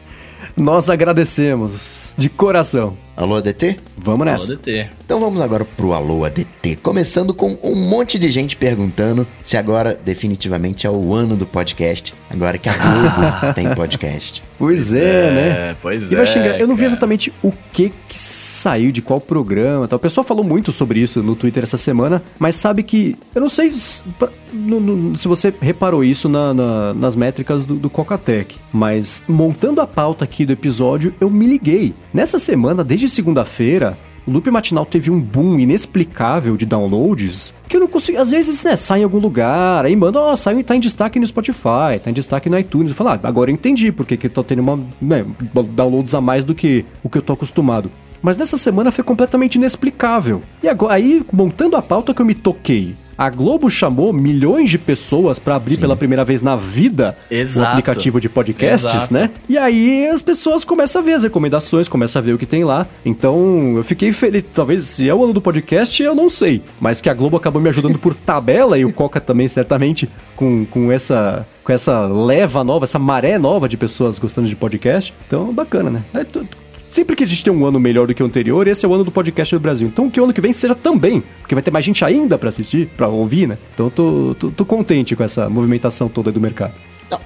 Nós agradecemos de coração. Alô, ADT? Vamos Alô, nessa. DT. Então vamos agora pro Alô ADT, começando com um monte de gente perguntando se agora definitivamente é o ano do podcast, agora que a Globo tem podcast. Pois é, né? Pois E é. xingar. Eu não vi exatamente o que que saiu de qual programa. e Tal. O pessoal falou muito sobre isso no Twitter essa semana, mas sabe que. Eu não sei se você reparou isso na- na- nas métricas do, do Cocatec, mas montando a pauta aqui do episódio, eu me liguei. Nessa semana, desde segunda-feira. O Loop Matinal teve um boom inexplicável de downloads que eu não consigo. Às vezes, né, sai em algum lugar, aí manda, ó, saiu, tá em destaque no Spotify, tá em destaque no iTunes. Eu falo, ah, agora eu entendi porque que eu tô tendo uma, né, downloads a mais do que o que eu tô acostumado. Mas nessa semana foi completamente inexplicável. E agora, aí, montando a pauta que eu me toquei. A Globo chamou milhões de pessoas pra abrir pela primeira vez na vida o Exato. aplicativo de podcasts, Exato. né? E aí as pessoas começam a ver as recomendações, começam a ver o que tem lá. Então eu fiquei feliz. Talvez se é o ano do podcast, eu não sei. Mas que a Globo acabou me ajudando por tabela e o Coca também, certamente, com, com essa. Com essa leva nova, essa maré nova de pessoas gostando de podcast. Então, bacana, né? É, Sempre que a gente tem um ano melhor do que o anterior, esse é o ano do podcast do Brasil. Então que o ano que vem seja também, porque vai ter mais gente ainda pra assistir, pra ouvir, né? Então eu tô, tô, tô contente com essa movimentação toda do mercado.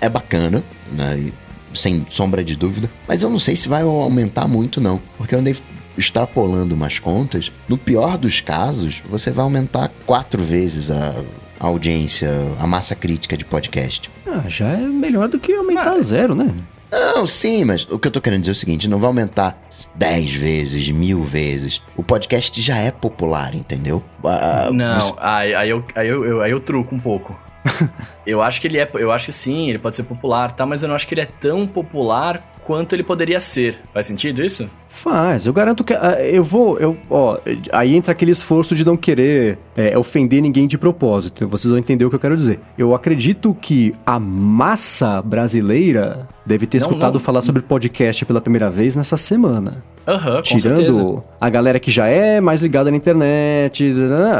É bacana, né? Sem sombra de dúvida. Mas eu não sei se vai aumentar muito, não. Porque eu andei extrapolando umas contas. No pior dos casos, você vai aumentar quatro vezes a a audiência, a massa crítica de podcast. Ah, já é melhor do que aumentar a zero, né? Não, sim, mas o que eu tô querendo dizer é o seguinte: não vai aumentar 10 vezes, mil vezes. O podcast já é popular, entendeu? Ah, Não, você- aí, aí, eu, aí, eu, eu- aí eu truco um pouco. eu acho que ele é. Eu acho que sim, ele pode ser popular, tá? Mas eu não acho que ele é tão popular quanto ele poderia ser. Faz sentido isso? Faz, eu garanto que. ah, eu vou. Eu, ó, aí entra aquele esforço de não querer é, ofender ninguém de propósito. Vocês vão entender o que eu quero dizer. Eu acredito que a massa brasileira deve ter Não, escutado não. falar sobre podcast pela primeira vez nessa semana. Aham, com certeza. Tirando a galera que já é mais ligada na internet.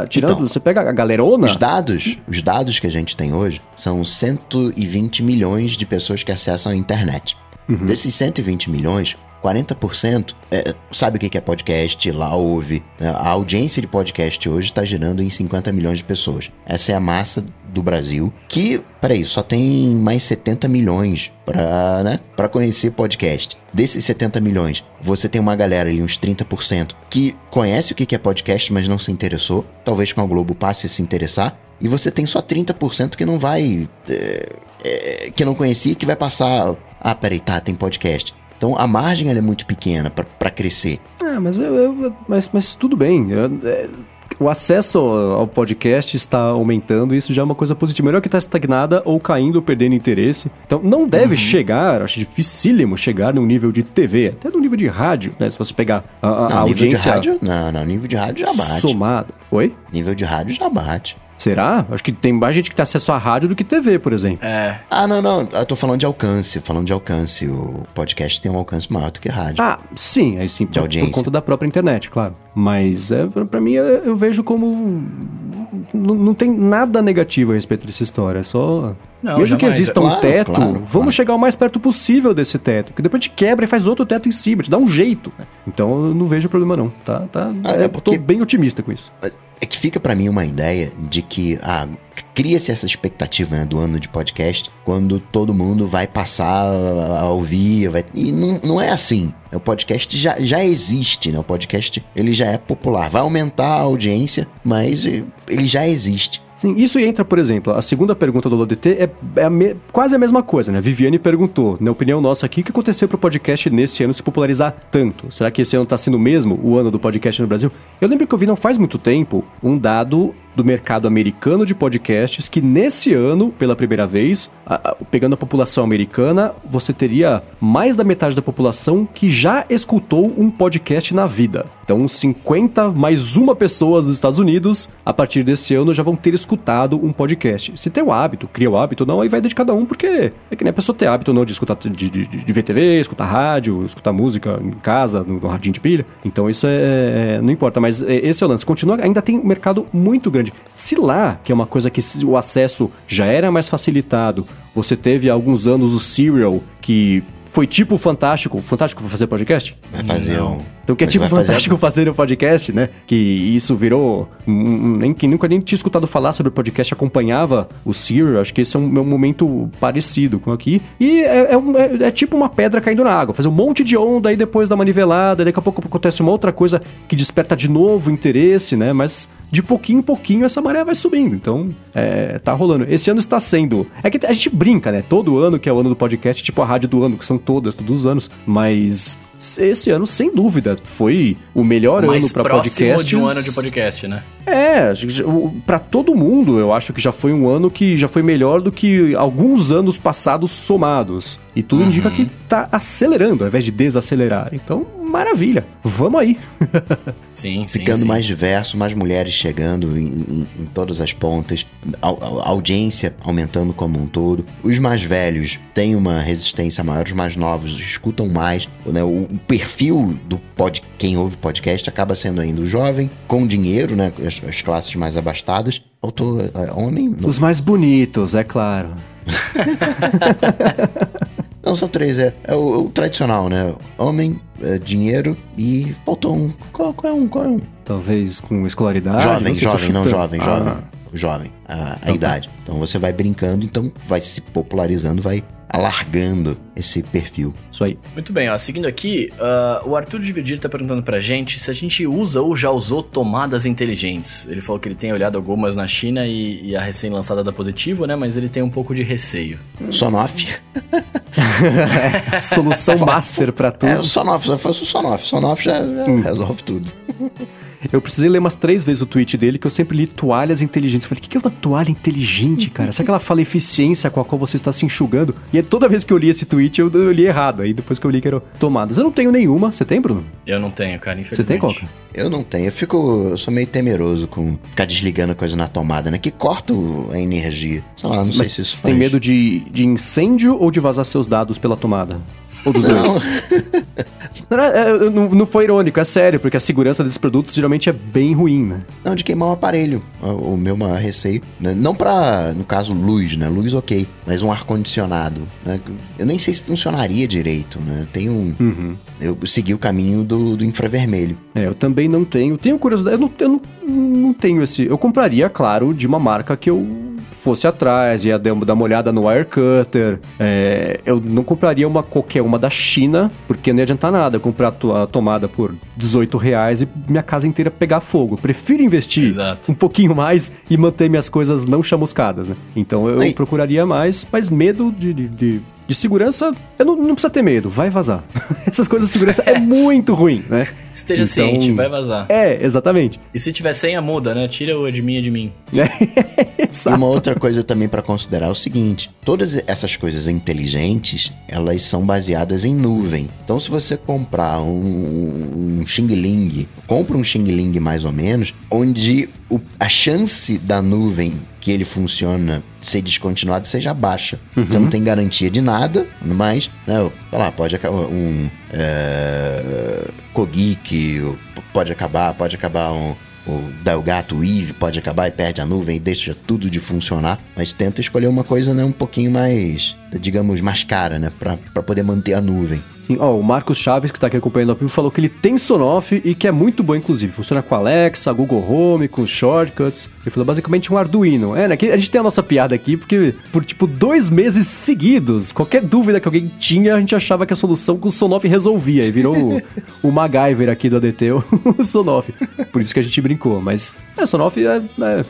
Tirando. Então, você pega a galerona. Os dados, os dados que a gente tem hoje são 120 milhões de pessoas que acessam a internet. Desses 120 milhões, 40% é, sabe o que é podcast, lá ouve. né? A audiência de podcast hoje está girando em 50 milhões de pessoas. Essa é a massa do Brasil, que, peraí, só tem mais 70 milhões para né, conhecer podcast. Desses 70 milhões, você tem uma galera ali, uns 30%, que conhece o que é podcast, mas não se interessou. Talvez com a Globo passe a se interessar. E você tem só 30% que não vai. é, é, que não conhecia que vai passar. Ah, peraí, tá, tem podcast. Então a margem é muito pequena pra- pra crescer. Ah, mas, eu, eu- mas, mas tudo bem. Eu- é, o acesso ao podcast está aumentando e isso já é uma coisa positiva. Melhor que está estagnada ou caindo ou perdendo interesse. Então não deve chegar, acho dificílimo chegar num nível de TV, até no nível de rádio, né? Se você pegar a, a- a Não, nível de audiência rádio. Não, não, nível de rádio já bate. somada. Oi? Nível de rádio já bate. Será? Acho que tem mais gente que tem acesso à rádio do que TV, por exemplo. É. Ah, não, não. Eu tô falando de alcance. Falando de alcance. O podcast tem um alcance maior do que rádio. Ah, sim, aí sim, por, por audiência. conta da própria internet, claro. Mas é, pra, pra mim eu, eu vejo como. Não, não tem nada negativo a respeito dessa história. É só. Não, Mesmo que jamais. exista um Claro, teto, claro, vamos claro. chegar o mais perto possível desse teto. Que depois a gente quebra e faz outro teto em cima, te dá um jeito. né? Então eu não vejo problema, não. Tá, tá, Ah, é porque- tô bem otimista com isso. É que fica pra mim uma ideia de que ah, cria-se essa expectativa né, do ano de podcast quando todo mundo vai passar a ouvir. Vai... E não, não é assim. O podcast já, já existe, né? O podcast ele já é popular. Vai aumentar a audiência, mas eh, ele já existe. Sim, isso entra, por exemplo, a segunda pergunta do LoDT é, é a me- quase a mesma coisa, né? Viviane perguntou, na opinião nossa aqui, o que aconteceu pro podcast nesse ano se popularizar tanto? Será que esse ano tá sendo o mesmo, o ano do podcast no Brasil? Eu lembro que eu vi não faz muito tempo um dado do mercado americano de podcasts que nesse ano, pela primeira vez, a- a- pegando a população americana, você teria mais da metade da população que já escutou um podcast na vida. Então, uns 50 mais uma pessoas dos Estados Unidos, a partir desse ano, já vão ter escutado um podcast. Se tem o hábito, cria o hábito não, aí vai de cada um, porque é que nem a pessoa ter hábito não de escutar, de, de, de- de ver TV, escutar rádio, escutar música em casa, no, no radinho de pilha. Então, isso é, é- não importa, mas é, esse é o lance. Continua, ainda tem um mercado muito grande. Se lá, que é uma coisa que se- o acesso já era mais facilitado, você teve há alguns anos o Serial, que foi tipo Fantástico. Fantástico foi fazer podcast? Vai fazer um. Então que é tipo vai fazer- fantástico fazer um podcast, né? Que isso virou. nem que nunca nem tinha escutado falar sobre o podcast, acompanhava o Serial. Acho que esse é um, é um momento parecido com aqui. E é, é um- é- é tipo uma pedra caindo na água. Fazer um monte de onda aí depois dá uma nivelada. Daqui a pouco acontece uma outra coisa que desperta de novo o interesse, né? Mas de pouquinho em pouquinho essa maré vai subindo. Então, é, tá rolando. Esse ano está sendo. É que a gente brinca, né? Todo ano que é o ano do podcast, tipo a rádio do ano, que são todas, todos os anos. Mas esse ano, sem dúvida, foi o melhor mais ano para próximo podcasts. de um ano de podcast, né? É, para todo mundo, eu acho que já foi um ano que já foi melhor do que alguns anos passados somados. E tudo indica que tá acelerando ao invés de desacelerar. Então, maravilha. Vamos aí. Sim, sim. Ficando sim. mais diverso, mais mulheres chegando em, em- em todas as pontas, a, a audiência aumentando como um todo. Os mais velhos têm uma resistência maior, os mais novos escutam mais. né? O, o perfil do pod, quem ouve podcast acaba sendo ainda o jovem, com dinheiro, né? as, as classes mais abastadas. Autor, é, homem, não, Os mais bonitos, é claro. não são três, é, é o, o tradicional, né? Homem, é, dinheiro e faltou um. Qual, qual é um? Qual é um? Talvez com escolaridade. jovem, tô jovem, não jovem, Ah, jovem. Jovem, a, a idade. Então você vai brincando, então vai se popularizando, vai alargando esse perfil. Isso aí. Muito bem, ó, seguindo aqui, ah, o Arthur de Virgílio tá perguntando pra gente se a gente usa ou já usou tomadas inteligentes. Ele falou que ele tem olhado algumas na China e, e a recém-lançada da Positivo, né? Mas ele tem um pouco de receio. Sonoff. Solução master pra tudo. É, o Sonoff, se fosse o Sonoff. Sonoff já, já Hum. resolve tudo. Eu precisei ler umas três vezes o tweet dele, que eu sempre li toalhas inteligentes. Eu falei, o que é uma toalha inteligente, cara? Será que ela fala eficiência com a qual você está se enxugando? E toda vez que eu li esse tweet, eu, eu li errado. Aí depois que eu li que eram tomadas. Eu não tenho nenhuma. Você tem, Bruno? Eu não tenho, cara, Você tem. Coca? Eu não tenho, eu fico. Eu sou meio temeroso com ficar desligando a coisa na tomada, né? Que corta a energia. Sei lá, não sei Mas se isso você tem faz. medo de, de incêndio ou de vazar seus dados pela tomada? Ou dos Não. dois? Não, é, não, não foi irônico, é sério, porque a segurança desses produtos geralmente é bem ruim, né? Não, de queimar o aparelho. O o meu maior receio. né? Não pra, no caso, luz, né? Luz ok. Mas um ar-condicionado. Né? Eu nem sei se funcionaria direito, né? Tem um. Uhum. Eu segui o caminho do, do infravermelho. É, eu também não tenho. Tenho curiosidade. Eu não, eu não, não tenho esse. Eu compraria, claro, de uma marca que eu fosse atrás, ia dar dar uma olhada no wire cutter. É, eu não compraria uma qualquer uma da China, porque não ia adiantar nada comprar a to- a tomada por 18 reais e minha casa inteira pegar fogo. Eu prefiro investir Exato. um pouquinho mais e manter minhas coisas não chamuscadas, né? Então eu Aí- procuraria mais, mas medo de, de, de- de segurança, eu não, não precisa ter medo, vai vazar. Essas coisas de segurança é muito ruim, né? Esteja Então- ciente, vai vazar. É, exatamente. E se tiver senha, muda, né? Tira o de mim e de mim. E Exato. uma outra coisa também pra considerar é o seguinte: todas essas coisas inteligentes, elas são baseadas em nuvem. Então, se você comprar um, um Xing Ling, compra um Xing Ling mais ou menos, onde o- a chance da nuvem que ele funciona ser descontinuado seja baixa. Você não tem garantia de nada, mas, né, sei lá, pode acabar um é, Kogik, pode acabar, pode acabar um, o Delgato, o Eve pode acabar e perde a nuvem e deixa tudo de funcionar, mas tenta escolher uma coisa né, um pouquinho mais, digamos, mais cara, né, pra poder manter a nuvem. Sim, ó, o Marcos Chaves, que tá aqui acompanhando ao vivo, falou que ele tem Sonoff e que é muito bom, inclusive. Funciona com Alexa, Google Home, com shortcuts. Ele falou basicamente um Arduino. É, né? A gente tem a nossa piada aqui, porque por tipo dois meses seguidos, qualquer dúvida que alguém tinha, a gente achava que a solução com o Sonoff resolvia. E virou o, o MacGyver aqui do ADT, o, o Sonoff. Por isso que a gente brincou. Mas, é, Sonoff é- é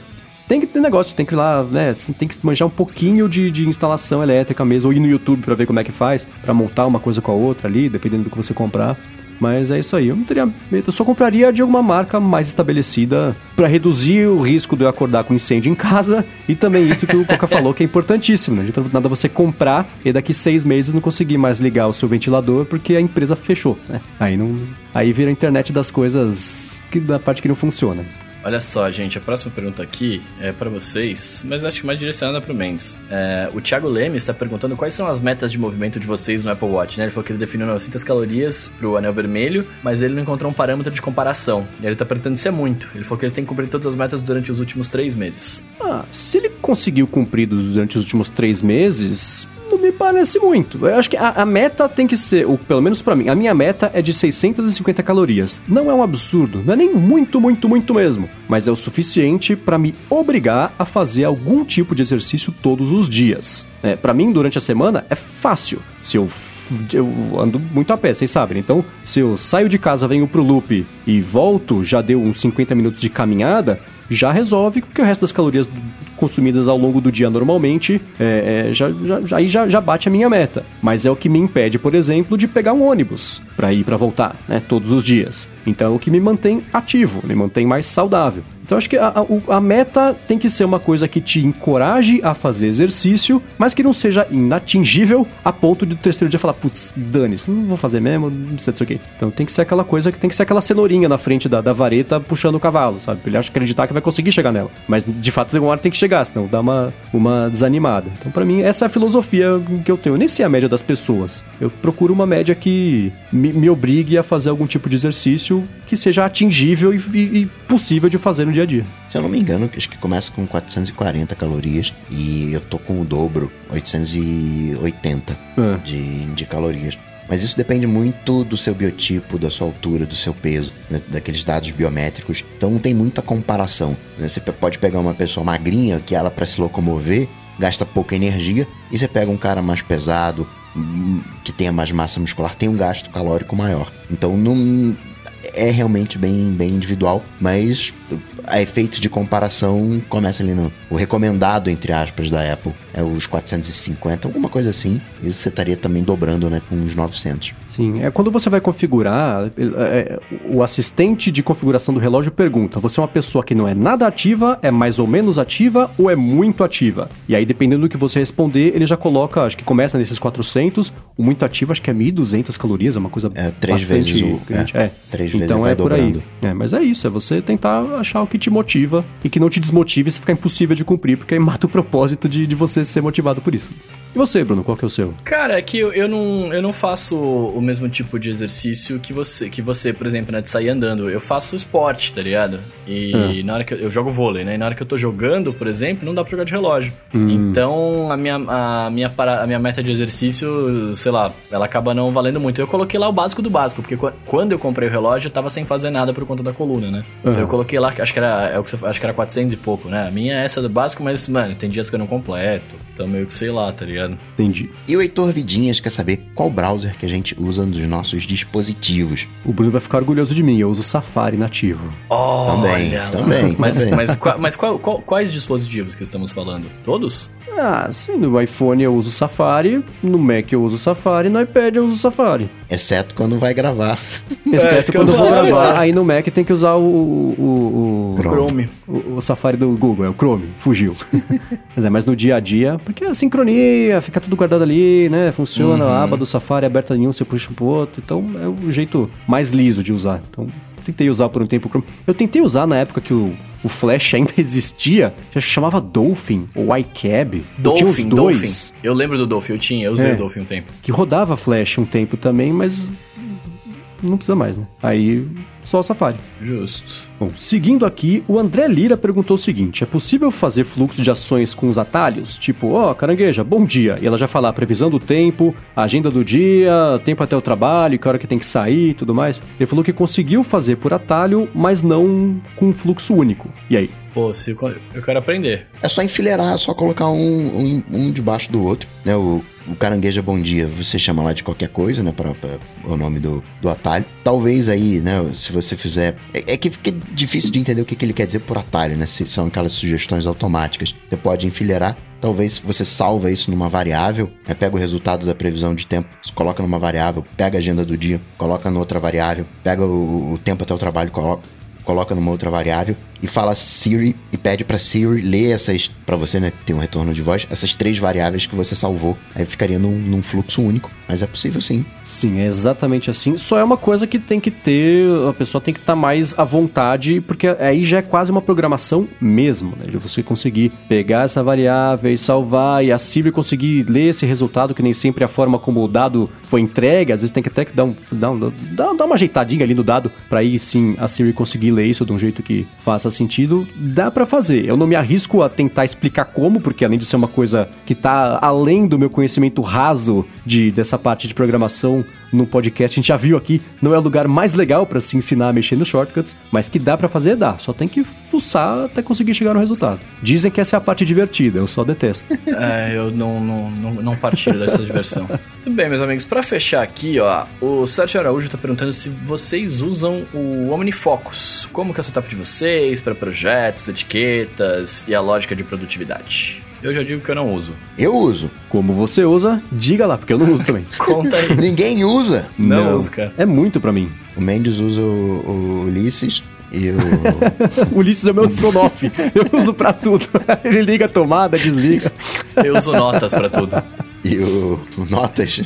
tem que ter negócio, tem que ir lá, né? Tem que manjar um pouquinho de, de instalação elétrica mesmo, ou ir no YouTube pra ver como é que faz, pra montar uma coisa com a outra ali, dependendo do que você comprar. Mas é isso aí, eu não teria medo, eu só compraria de alguma marca mais estabelecida pra reduzir o risco de eu acordar com incêndio em casa e também isso que o Coca falou que é importantíssimo, né? Não adianta nada você comprar e daqui seis meses não conseguir mais ligar o seu ventilador porque a empresa fechou, né? Aí não, aí vira a internet das coisas que da parte que não funciona. Olha só, gente, a próxima pergunta aqui é pra vocês, mas acho que mais direcionada pro Mendes. É, o Thiago Leme está perguntando quais são as metas de movimento de vocês no Apple Watch, né? Ele falou que ele definiu 900 calorias pro anel vermelho, mas ele não encontrou um parâmetro de comparação. E ele tá perguntando se é muito. Ele falou que ele tem que cumprir todas as metas durante os últimos três meses. Ah, se ele conseguiu cumprir durante os últimos três meses, me parece muito. Eu acho que a, a meta tem que ser, ou pelo menos pra mim, a minha meta é de 650 calorias. Não é um absurdo, não é nem muito, muito, muito mesmo, mas é o suficiente pra me obrigar a fazer algum tipo de exercício todos os dias. É, para mim, durante a semana, é fácil. Se eu eu ando muito a pé, vocês sabem. Então, se eu saio de casa, venho pro loop e volto, já deu uns 50 minutos de caminhada, já resolve, porque o resto das calorias consumidas ao longo do dia normalmente, é, é, já, já, aí já, já bate a minha meta. Mas é o que me impede, por exemplo, de pegar um ônibus para ir para voltar, né, todos os dias. Então é o que me mantém ativo, me mantém mais saudável. Então acho que a, a- a meta tem que ser uma coisa que te encoraje a fazer exercício, mas que não seja inatingível a ponto de o terceiro dia falar, putz, dane-se, não vou fazer mesmo, não sei disso aqui. Então tem que ser aquela coisa que tem que ser aquela cenourinha na frente da, da vareta puxando o cavalo, sabe? Ele acha- acreditar que vai conseguir chegar nela. Mas de fato uma hora tem que chegar, senão dá uma, uma desanimada. Então pra mim essa é a filosofia que eu tenho. Eu nem sei a média das pessoas. Eu procuro uma média que me, me obrigue a fazer algum tipo de exercício que seja atingível e, e- e possível de fazer no dia a dia. Se eu não me engano, acho que começa com 440 calorias e eu tô com o dobro, 880 É. de, de calorias. Mas isso depende muito do seu biotipo, da sua altura, do seu peso, né, daqueles dados biométricos. Então não tem muita comparação. né? Você pode pegar uma pessoa magrinha que ela para se locomover gasta pouca energia e você pega um cara mais pesado hum, que tenha mais massa muscular tem um gasto calórico maior. Então não é realmente bem, bem individual, mas a efeito de comparação começa ali no o recomendado entre aspas da Apple é os 450, alguma coisa assim. Isso você estaria também dobrando, né, com uns 900. Sim, é quando você vai configurar, é, é, o assistente de configuração do relógio pergunta: você é uma pessoa que não é nada ativa, é mais ou menos ativa ou é muito ativa? E aí, dependendo do que você responder, ele já coloca, acho que começa nesses 400, o muito ativo acho que é 1.200 calorias, é uma coisa É, três bastante vezes o- é, É, três vezes então vai é por aí. dobrando. É, mas é isso, é você tentar achar o que te motiva e que não te desmotive se ficar impossível de cumprir, porque aí mata o propósito de, de você ser motivado por isso. E você, Bruno, qual que é o seu? Cara, é que eu, eu, não, eu não faço o mesmo tipo de exercício que você, que você, por exemplo, né, de sair andando. Eu faço esporte, tá ligado? E na hora que eu, eu jogo vôlei, né? E na hora que eu tô jogando, por exemplo, não dá pra jogar de relógio. Então, a minha, a, minha para, a minha meta de exercício, sei lá, ela acaba não valendo muito. Eu coloquei lá o básico do básico, porque qu- quando eu comprei o relógio, eu tava sem fazer nada por conta da coluna, né? Então Aham. eu coloquei lá, acho que era, é o que você, acho que era 400 e pouco, né? A minha é essa do básico, mas, mano, tem dias que eu não completo. Então meio que sei lá, tá ligado? Entendi. E o Heitor Vidinhas quer saber qual browser que a gente usa nos nossos dispositivos. O Bruno vai ficar orgulhoso de mim, eu uso Safari nativo. Também, Olha lá. também, Mas, também. mas, qua- mas qual- qual- quais dispositivos que estamos falando? Todos? Ah, sim, no iPhone eu uso Safari, no Mac eu uso Safari, no iPad eu uso Safari. Exceto quando vai gravar. É, Exceto eu quando vou gravar. Aí no Mac tem que usar o, o, o, Chrome. o, o Safari do Google, é o Chrome, fugiu. mas é, mas no dia a dia, porque a sincronia, fica tudo guardado ali, né? Funciona, a aba do Safari é aberta em um, você puxa pro outro. Então é o jeito mais liso de usar. Então tentei usar por um tempo o Chrome. Eu tentei usar na época que o, o Flash ainda existia, acho que chamava Dolphin ou iCab. Dolphin, dois. Dolphin. Eu lembro do Dolphin, eu tinha, eu usei É. o Dolphin um tempo. que rodava Flash um tempo também, mas não precisa mais, né? Aí só o Safari. Justo. Bom, seguindo aqui, o André Lira perguntou o seguinte: é possível fazer fluxo de ações com os atalhos? Tipo, ó, carangueja, bom dia. E ela já falar a previsão do tempo, a agenda do dia, tempo até o trabalho, que hora que tem que sair e tudo mais. Ele falou que conseguiu fazer por atalho, mas não com um fluxo único. E aí? Pô, se eu eu quero aprender. É só enfileirar, é só colocar um, um, um debaixo do outro, né? O, o carangueja bom dia, você chama lá de qualquer coisa, né? Para o nome do, do atalho. Talvez aí, né? Se você fizer. É, é que fica difícil de entender o que, que ele quer dizer por atalho, né? Se são aquelas sugestões automáticas. Você pode enfileirar. Talvez você salva isso numa variável, né? pega o resultado da previsão de tempo, coloca numa variável, pega a agenda do dia, coloca em outra variável, pega o, o tempo até o trabalho, coloca, coloca numa outra variável e fala Siri e pede pra Siri ler essas, pra você, né, tem um retorno de voz, essas três variáveis que você salvou. Aí ficaria num, num fluxo único, mas é possível sim. Sim, é exatamente assim. Só é uma coisa que tem que ter, a pessoa tem que estar mais à vontade, porque aí já é quase uma programação mesmo, né? De você conseguir pegar essa variável e salvar, e a Siri conseguir ler esse resultado, que nem sempre a forma como o dado foi entregue, às vezes tem que até que dar, um, dar, um- dar, uma ajeitadinha ali no dado, para aí sim a Siri conseguir ler isso de um jeito que faça sentido. Dá pra fazer. Eu não me arrisco a tentar explicar como, porque além de ser uma coisa que tá além do meu conhecimento raso de dessa parte de programação no podcast, a gente já viu aqui, não é o lugar mais legal pra se ensinar a mexer nos shortcuts, mas que dá pra fazer, dá. Só tem que fuçar até conseguir chegar no resultado. Dizem que essa é a parte divertida, eu só detesto. É, eu não, não, não, não partilho dessa diversão. Tudo bem, meus amigos, pra fechar aqui, ó, o Sérgio Araújo tá perguntando se vocês usam o OmniFocus. Como que é o setup de vocês para projetos, etiquetas e a lógica de produtividade? Eu já digo que eu não uso. Eu uso. Como você usa, diga lá, porque eu não uso também. Conta aí. Ninguém usa. Não uso, cara. É muito pra mim. O Mendes usa o, o Ulisses e o. O Ulisses é meu sonoff. Eu uso pra tudo. Ele liga a tomada, desliga. Eu uso notas pra tudo. e o, o Notas.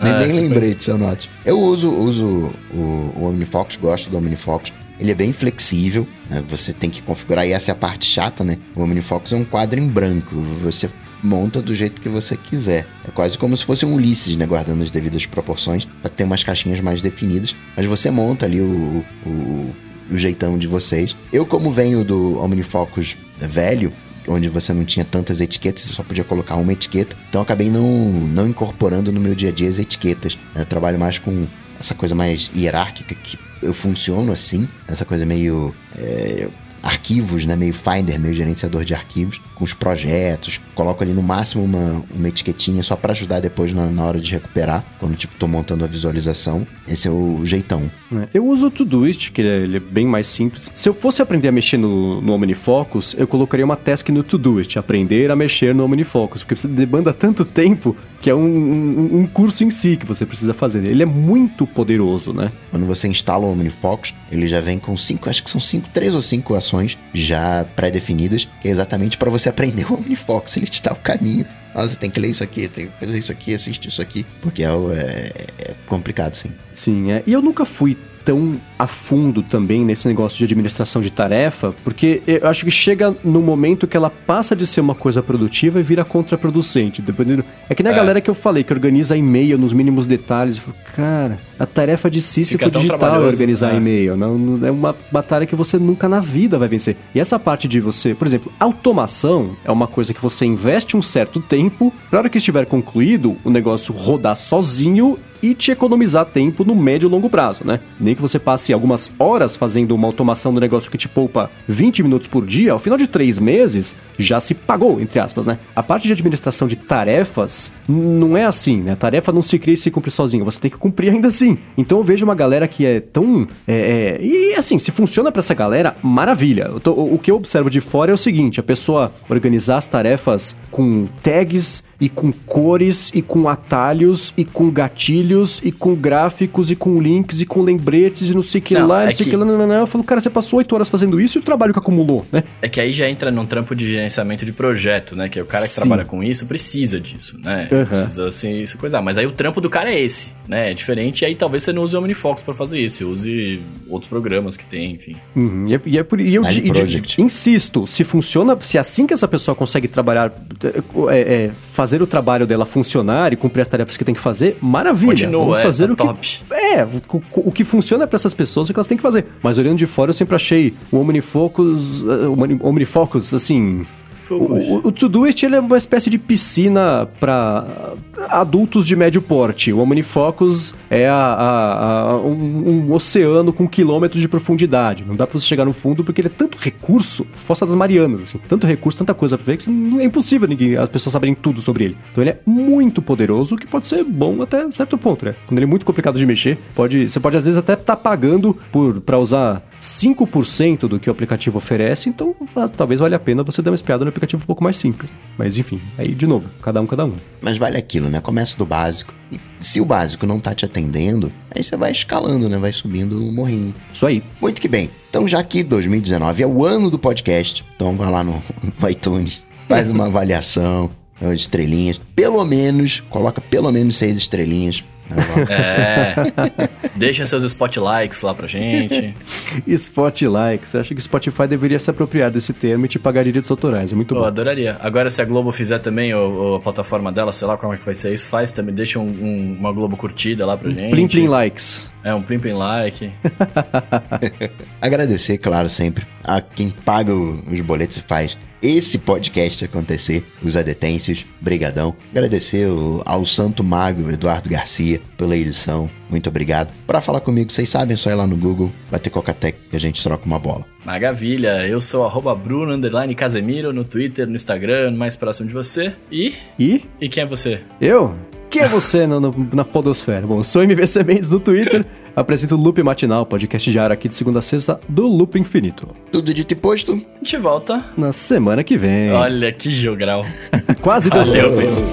Nem, Ah, nem lembrei de seu Notas. Eu uso, uso o, o OmniFocus, gosto do OmniFocus. Ele é bem flexível, né? você tem que configurar, e essa é a parte chata, né? O OmniFocus é um quadro em branco, você monta do jeito que você quiser. É quase como se fosse um Ulisses, né? Guardando as devidas proporções, para ter umas caixinhas mais definidas. Mas você monta ali o, o, o jeitão de vocês. Eu, como venho do OmniFocus velho, onde você não tinha tantas etiquetas, você só podia colocar uma etiqueta. Então acabei não, não incorporando no meu dia a dia as etiquetas. Eu trabalho mais com essa coisa mais hierárquica que eu funciono assim, essa coisa meio. é, arquivos, né? Meio Finder, meio gerenciador de arquivos, com os projetos. Coloco ali no máximo uma, uma etiquetinha só para ajudar depois na, na, hora de recuperar, quando tipo, tô montando a visualização. Esse é o jeitão. É, eu uso o Todoist, que ele é, ele é, bem mais simples. Se eu fosse aprender a mexer no, no OmniFocus, eu colocaria uma task no Todoist, aprender a mexer no OmniFocus, porque você demanda tanto tempo que é um, um, um curso em si que você precisa fazer. Ele é muito poderoso, né? Quando você instala o OmniFocus, ele já vem com cinco, acho que são cinco, três ou cinco ações já pré-definidas, que é exatamente para você aprender o OmniFocus. Ele te dá o caminho. Ah, você tem que ler isso aqui, tem que fazer isso aqui, assistir isso aqui, porque é, é, é complicado, sim. Sim, é. E eu nunca fui tão a fundo também nesse negócio de administração de tarefa, porque eu acho que chega no momento que ela passa de ser uma coisa produtiva e vira contraproducente, dependendo. É que nem a é. galera que eu falei, que organiza e-mail nos mínimos detalhes. Falo, cara, a tarefa de Sísifo digital é organizar é. e-mail. Não, não, é uma batalha que você nunca na vida vai vencer. E essa parte de você, por exemplo, automação é uma coisa que você investe um certo tempo, para hora que estiver concluído, o negócio rodar sozinho e te economizar tempo no médio e longo prazo, né? Nem que você passe algumas horas fazendo uma automação do negócio que te poupa 20 minutos por dia, ao final de três meses já se pagou, entre aspas, né? A parte de administração de tarefas não é assim, né? A tarefa não se cria e se cumpre sozinha, você tem que cumprir ainda assim. Então eu vejo uma galera que é tão. É, é... E assim, se funciona para essa galera, maravilha. Tô, o que eu observo de fora é o seguinte: a pessoa organizar as tarefas com tags e com cores e com atalhos e com gatilhos e com gráficos e com links e com lembretes e não sei o que não, lá, é não sei o que... que lá, não, não, não. Eu falo, cara, você passou oito horas fazendo isso e o trabalho que acumulou, né? É que aí já entra num trampo de gerenciamento de projeto, né? Que é o cara que Sim. trabalha com isso precisa disso, né? Uhum. Precisa assim, isso coisa. Mas aí o trampo do cara é esse, né? É diferente e aí talvez você não use o OmniFocus para fazer isso, você use outros programas que tem, enfim. Uhum. E, é, e, é por, e eu de, de, insisto, se funciona, se é assim que essa pessoa consegue trabalhar, é, é, fazer fazer o trabalho dela funcionar e cumprir as tarefas que tem que fazer, maravilha. Continua, Vamos fazer é, o top. que é o, o, que funciona para essas pessoas é o que elas têm que fazer. Mas olhando de fora, eu sempre achei o OmniFocus, uh, o OmniFocus assim, o, o, Todoist ele é uma espécie de piscina para adultos de médio porte. O Omnifocus é a, a, a, um, um, oceano com quilômetros de profundidade. Não dá para você chegar no fundo porque ele é tanto recurso, Fossa das Marianas, assim, tanto recurso, tanta coisa pra ver que é impossível ninguém, as pessoas saberem tudo sobre ele. Então ele é muito poderoso, o que pode ser bom até certo ponto, né? Quando ele é muito complicado de mexer, pode, você pode às vezes até estar tá pagando por para usar 5% do que o aplicativo oferece, então talvez valha a pena você dar uma espiada no aplicativo um pouco mais simples. Mas enfim, aí de novo, cada um, cada um. Mas vale aquilo, né? Começa do básico. E se o básico não tá te atendendo, aí você vai escalando, né? Vai subindo o morrinho. Isso aí. Muito que bem. Então, já que 2019 é o ano do podcast, então vai lá no, no iTunes, faz uma avaliação, de estrelinhas. Pelo menos, coloca pelo menos seis estrelinhas é. Deixa seus spotlikes lá pra gente. spotlikes. Eu acho que Spotify deveria se apropriar desse termo e te pagar direitos autorais. É muito bom. Eu adoraria. Agora, se a Globo fizer também, ou, a plataforma dela, sei lá como é que vai ser isso, faz também. Deixa um, um, uma Globo curtida lá pra gente. Plim Plim Likes. É, um Plim Plim Like. Agradecer, claro, sempre a quem paga os boletos e faz esse podcast acontecer, os adetêncios, brigadão. Agradecer ao Santo Mago Eduardo Garcia pela edição, muito obrigado. Para falar comigo, vocês sabem, é só ir lá no Google, bater Cocatec e a gente troca uma bola. Maravilha, eu sou arroba Bruno Underline Casemiro no Twitter, no Instagram, mais próximo de você. E? E? E quem é você? Eu? Quem é você no, no, na podosfera? Bom, sou MVC Mendes no Twitter, apresento o Loop Matinal, podcast diário aqui de segunda a sexta do Loop Infinito. Tudo dito e posto. A gente volta. Na semana que vem. Olha que jogral. Quase deu certo isso.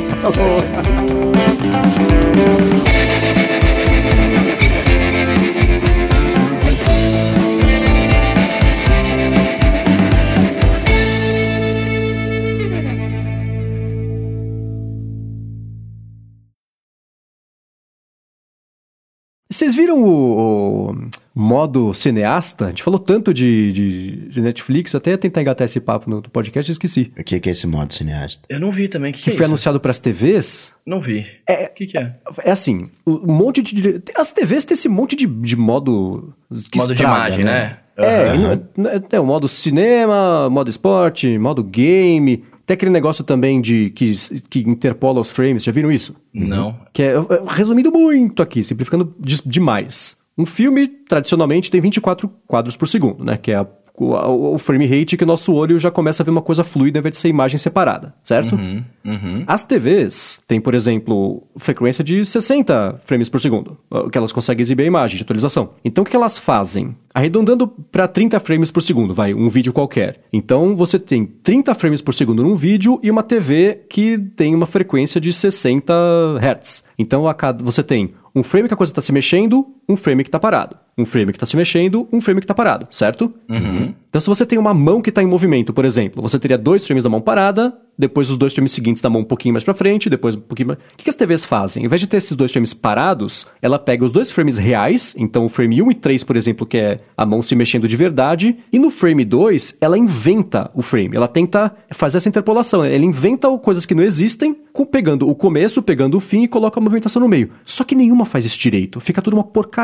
Vocês viram o, o, modo cineasta? A gente falou tanto de, de, de Netflix, até tentar engatar esse papo no podcast, esqueci. O que, que é esse modo cineasta? Eu não vi também. Que, que, que é foi isso? anunciado para as TVs? Não vi. É, o que, que é? É assim, um monte de. As TVs têm esse monte de, de modo. Que modo estraga, de imagem, né? né? Uhum. É, é, o modo cinema, modo esporte, modo game. Tem aquele negócio também de que, que interpola os frames, já viram isso? Não. Que é, resumindo muito aqui, simplificando de, demais. Um filme, tradicionalmente, tem 24 quadros por segundo, né? Que é a o, o frame rate que o nosso olho já começa a ver uma coisa fluida ao invés de ser imagem separada, certo? Uhum, uhum. As TVs têm, por exemplo, frequência de 60 frames por segundo, que elas conseguem exibir a imagem de atualização. Então o que elas fazem? Arredondando para 30 frames por segundo, vai, um vídeo qualquer. Então você tem 30 frames por segundo num vídeo e uma TV que tem uma frequência de 60 Hz. Então a cada, você tem um frame que a coisa está se mexendo, um frame que está parado. Um frame que está se mexendo, um frame que está parado, certo? Uhum. Então, se você tem uma mão que está em movimento, por exemplo, você teria dois frames da mão parada, depois os dois frames seguintes da mão um pouquinho mais para frente, depois um pouquinho mais... O que, que as TVs fazem? Ao invés de ter esses dois frames parados, ela pega os dois frames reais, então o frame 1 e 3, por exemplo, que é a mão se mexendo de verdade, e no frame 2, ela inventa o frame. Ela tenta fazer essa interpolação. Ela inventa coisas que não existem, pegando o começo, pegando o fim e coloca a movimentação no meio. Só que nenhuma faz isso direito. Fica tudo uma porcaria.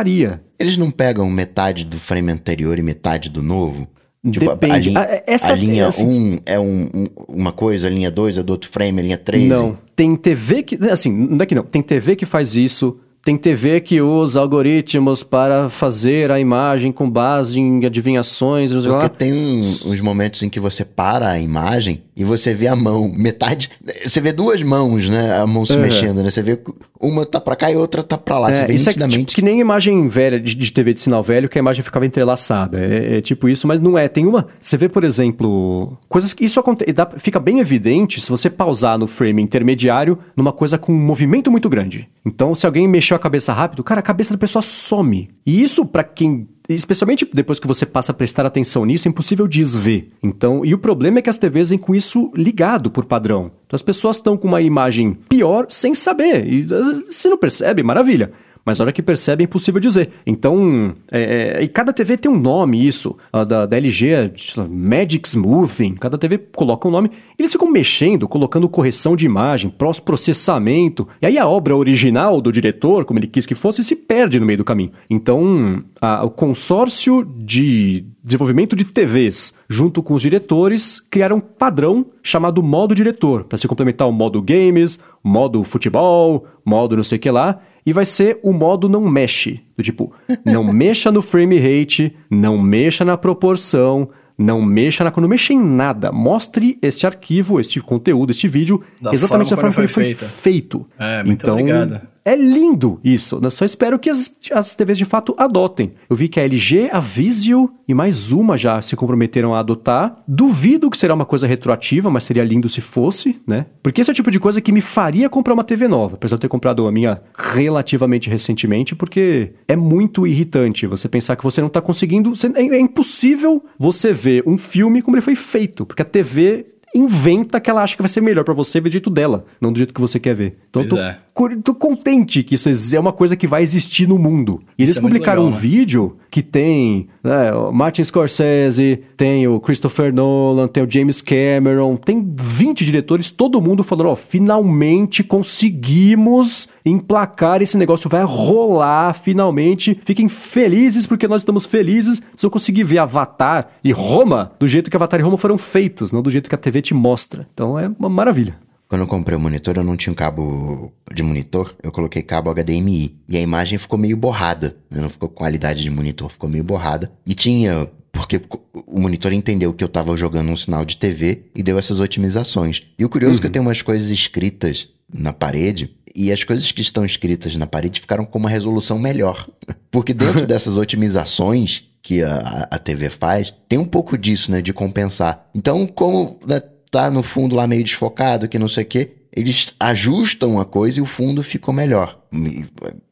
Eles não pegam metade do frame anterior e metade do novo? Tipo, Depende. A, linha, a, essa, a linha 1 assim, um é um, um, uma coisa, a linha 2 é do outro frame, a linha 3. Não. Tem TV que. Assim, não é que não. Tem TV que faz isso. Tem TV que usa algoritmos para fazer a imagem com base em adivinhações. Porque lá. tem uns, uns momentos em que você para a imagem e você vê a mão, metade. Você vê duas mãos, né? A mão se uhum. mexendo, né? Você vê uma tá pra cá e outra tá pra lá. É, você vê isso nitidamente. É tipo, que nem imagem velha de, de, TV de sinal velho, que a imagem ficava entrelaçada. É, é, tipo isso, mas não é. Tem uma. Você vê, por exemplo, coisas que isso acontece. Fica bem evidente se você pausar no frame intermediário numa coisa com um movimento muito grande. Então, se alguém mexeu a cabeça rápido, cara, a cabeça da pessoa some. E isso, para quem especialmente depois que você passa a prestar atenção nisso, é impossível desver. Então, e o problema é que as TVs vêm com isso ligado por padrão. Então as pessoas estão com uma imagem pior sem saber. E se não percebe, maravilha mas na hora que percebe é impossível dizer. Então, é, é, e cada TV tem um nome, isso. A da, da LG é Magic Smoothing, cada TV coloca um nome. Eles ficam mexendo, colocando correção de imagem, pós-processamento. E aí a obra original do diretor, como ele quis que fosse, se perde no meio do caminho. Então, a, o consórcio de desenvolvimento de TVs, junto com os diretores, criaram um padrão chamado modo diretor, para se complementar o modo games, modo futebol, modo não sei o que lá e vai ser o modo não mexe. Do tipo, não mexa no frame rate, não mexa na proporção, não mexa na. Não mexa em nada. Mostre este arquivo, este conteúdo, este vídeo, da exatamente forma da forma que ele foi feito. É, muito então, obrigado. É lindo isso. Eu só espero que as, as TVs de fato adotem. Eu vi que a LG, a Vizio e mais uma já se comprometeram a adotar. Duvido que será uma coisa retroativa, mas seria lindo se fosse, né? Porque esse é o tipo de coisa que me faria comprar uma TV nova, apesar de eu ter comprado a minha relativamente recentemente, porque é muito irritante você pensar que você não está conseguindo. É, é impossível você ver um filme como ele foi feito, porque a TV inventa que ela acha que vai ser melhor para você ver do jeito dela, não do jeito que você quer ver. Então pois eu tô, é. tô, contente que isso é uma coisa que vai existir no mundo. E eles é publicaram legal, um né? vídeo que tem né, o Martin Scorsese, tem o Christopher Nolan, tem o James Cameron, tem 20 diretores, todo mundo falando, ó, finalmente conseguimos emplacar esse negócio, vai rolar finalmente. Fiquem felizes porque nós estamos felizes se eu conseguir ver Avatar e Roma do jeito que Avatar e Roma foram feitos, não do jeito que a TV te mostra. Então é uma maravilha. Quando eu comprei o monitor, eu não tinha um cabo de monitor, eu coloquei cabo HDMI. E a imagem ficou meio borrada. Né? Não ficou qualidade de monitor, ficou meio borrada. E tinha. Porque o monitor entendeu que eu tava jogando um sinal de TV e deu essas otimizações. E o curioso uhum. é que eu tenho umas coisas escritas na parede e as coisas que estão escritas na parede ficaram com uma resolução melhor. Porque dentro dessas otimizações que a, a TV faz, tem um pouco disso, né, de compensar. Então, como né, tá no fundo lá meio desfocado, que não sei o quê, eles ajustam a coisa e o fundo ficou melhor.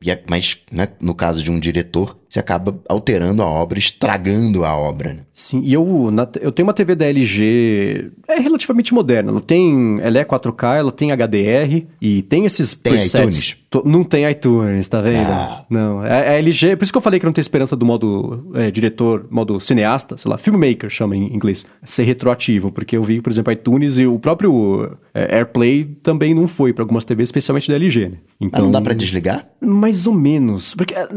É, mas, né, no caso de um diretor, você acaba alterando a obra, estragando a obra. Né? Sim, e eu, na, eu tenho uma TV da LG, é relativamente moderna. Ela tem, ela é 4K, ela tem HDR e tem esses tem presets. iTunes? não tem iTunes, tá vendo? Ah. Não, é, é LG, por isso que eu falei que não tem esperança do modo é, diretor, modo cineasta, sei lá, filmmaker chama em inglês, ser retroativo, porque eu vi, por exemplo, iTunes e o próprio é, AirPlay também não foi para algumas TVs, especialmente da LG, né? Então, ah, não dá para desligar? Mais ou menos, porque é,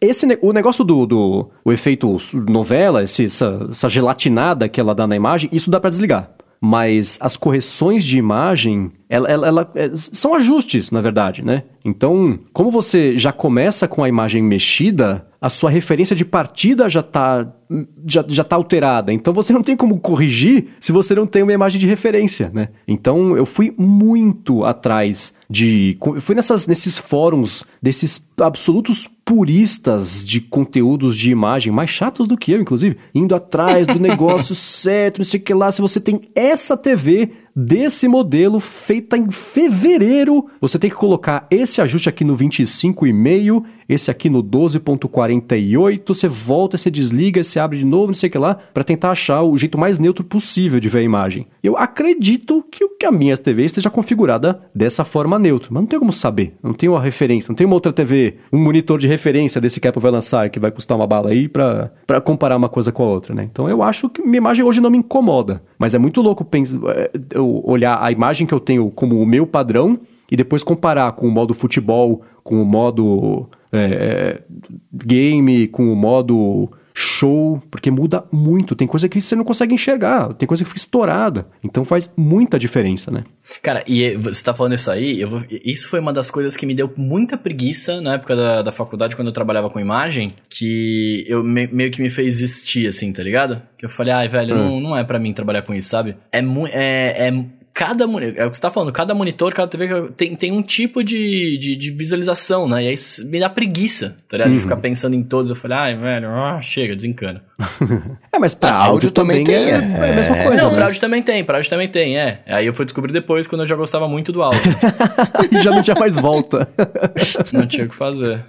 esse o negócio do, do o efeito novela, esse, essa, essa gelatinada que ela dá na imagem, isso dá para desligar mas as correções de imagem, ela, ela, ela, é, são ajustes, na verdade, né? Então, como você já começa com a imagem mexida, a sua referência de partida já está já, já tá alterada. Então você não tem como corrigir se você não tem uma imagem de referência, né? Então eu fui muito atrás de. Eu fui nessas, nesses fóruns desses absolutos puristas de conteúdos de imagem, mais chatos do que eu, inclusive, indo atrás do negócio certo, não sei o que lá. Se você tem essa TV desse modelo feita em fevereiro, você tem que colocar esse ajuste aqui no 25,5, esse aqui no 12.48, você volta, você desliga, você abre de novo, não sei o que lá, para tentar achar o jeito mais neutro possível de ver a imagem. Eu acredito que, que a minha TV esteja configurada dessa forma neutra, mas não tem como saber, não tenho uma referência, não tem uma outra TV, um monitor de referência desse que Apple vai lançar que vai custar uma bala aí para comparar uma coisa com a outra, né? Então eu acho que minha imagem hoje não me incomoda, mas é muito louco pensar, é, eu olhar a imagem que eu tenho como o meu padrão e depois comparar com o modo futebol, com o modo é, game, com o modo show, porque muda muito. Tem coisa que você não consegue enxergar, tem coisa que fica estourada. Então faz muita diferença, né? Cara, e você tá falando isso aí, vou, isso foi uma das coisas que me deu muita preguiça na época da, da faculdade, quando eu trabalhava com imagem, que eu me, meio que me fez existir, assim, tá ligado? Que eu falei, ai, velho, hum. não, não é para mim trabalhar com isso, sabe? É muito. É, é cada é o que você tá falando, cada monitor, cada TV tem, tem um tipo de, de, de visualização, né? E aí me dá preguiça, tá ligado? Uhum. De ficar pensando em todos. Eu falei, ai, velho, ah, chega, desencana. é, mas pra áudio, áudio também tem, é, é, a mesma é, coisa. Não, né? pra áudio também tem, pra áudio também tem, é. Aí eu fui descobrir depois, quando eu já gostava muito do áudio. e já não tinha mais volta. não tinha o que fazer.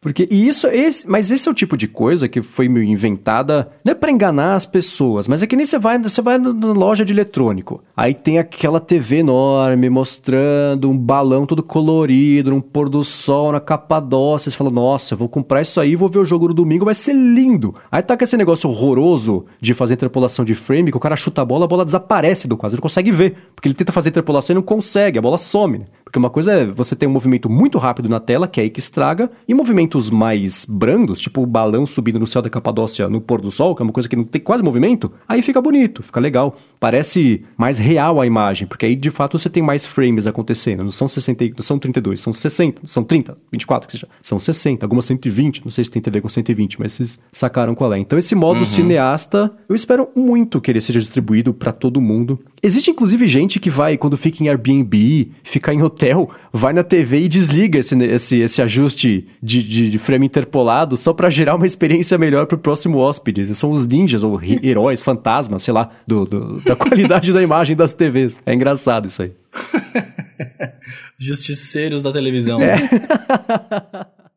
Porque e isso, esse, mas esse é o tipo de coisa que foi meio inventada, não é para enganar as pessoas, mas é que nem você vai, você vai na loja de eletrônico. Aí tem aquela TV enorme mostrando um balão todo colorido, um pôr do sol na Capadócia. Você fala, nossa, eu vou comprar isso aí, vou ver o jogo no domingo, vai ser lindo. Aí tá com esse negócio horroroso de fazer interpolação de frame, que o cara chuta a bola, a bola desaparece do quadro, ele não consegue ver. Porque ele tenta fazer interpolação e não consegue, a bola some. Né? Porque uma coisa é você ter um movimento muito rápido na tela, que é aí que estraga, e movimentos mais brandos, tipo o balão subindo no céu da Capadócia no pôr do sol, que é uma coisa que não tem quase movimento, aí fica bonito, fica legal. Parece mais real a imagem, porque aí de fato você tem mais frames acontecendo. Não são 60, não são 32, são 60, são 30, 24 que seja. São 60, algumas 120, não sei se tem TV com 120, mas vocês sacaram qual é. Então esse modo uhum. cineasta, eu espero muito que ele seja distribuído para todo mundo. Existe inclusive gente que vai, quando fica em Airbnb, fica em hotel, vai na TV e desliga esse, esse, esse ajuste de, de, de frame interpolado só para gerar uma experiência melhor pro próximo hóspede. São os ninjas ou heróis, fantasmas, sei lá, do, do, da qualidade da imagem das TVs. É engraçado isso aí. Justiceiros da televisão. É.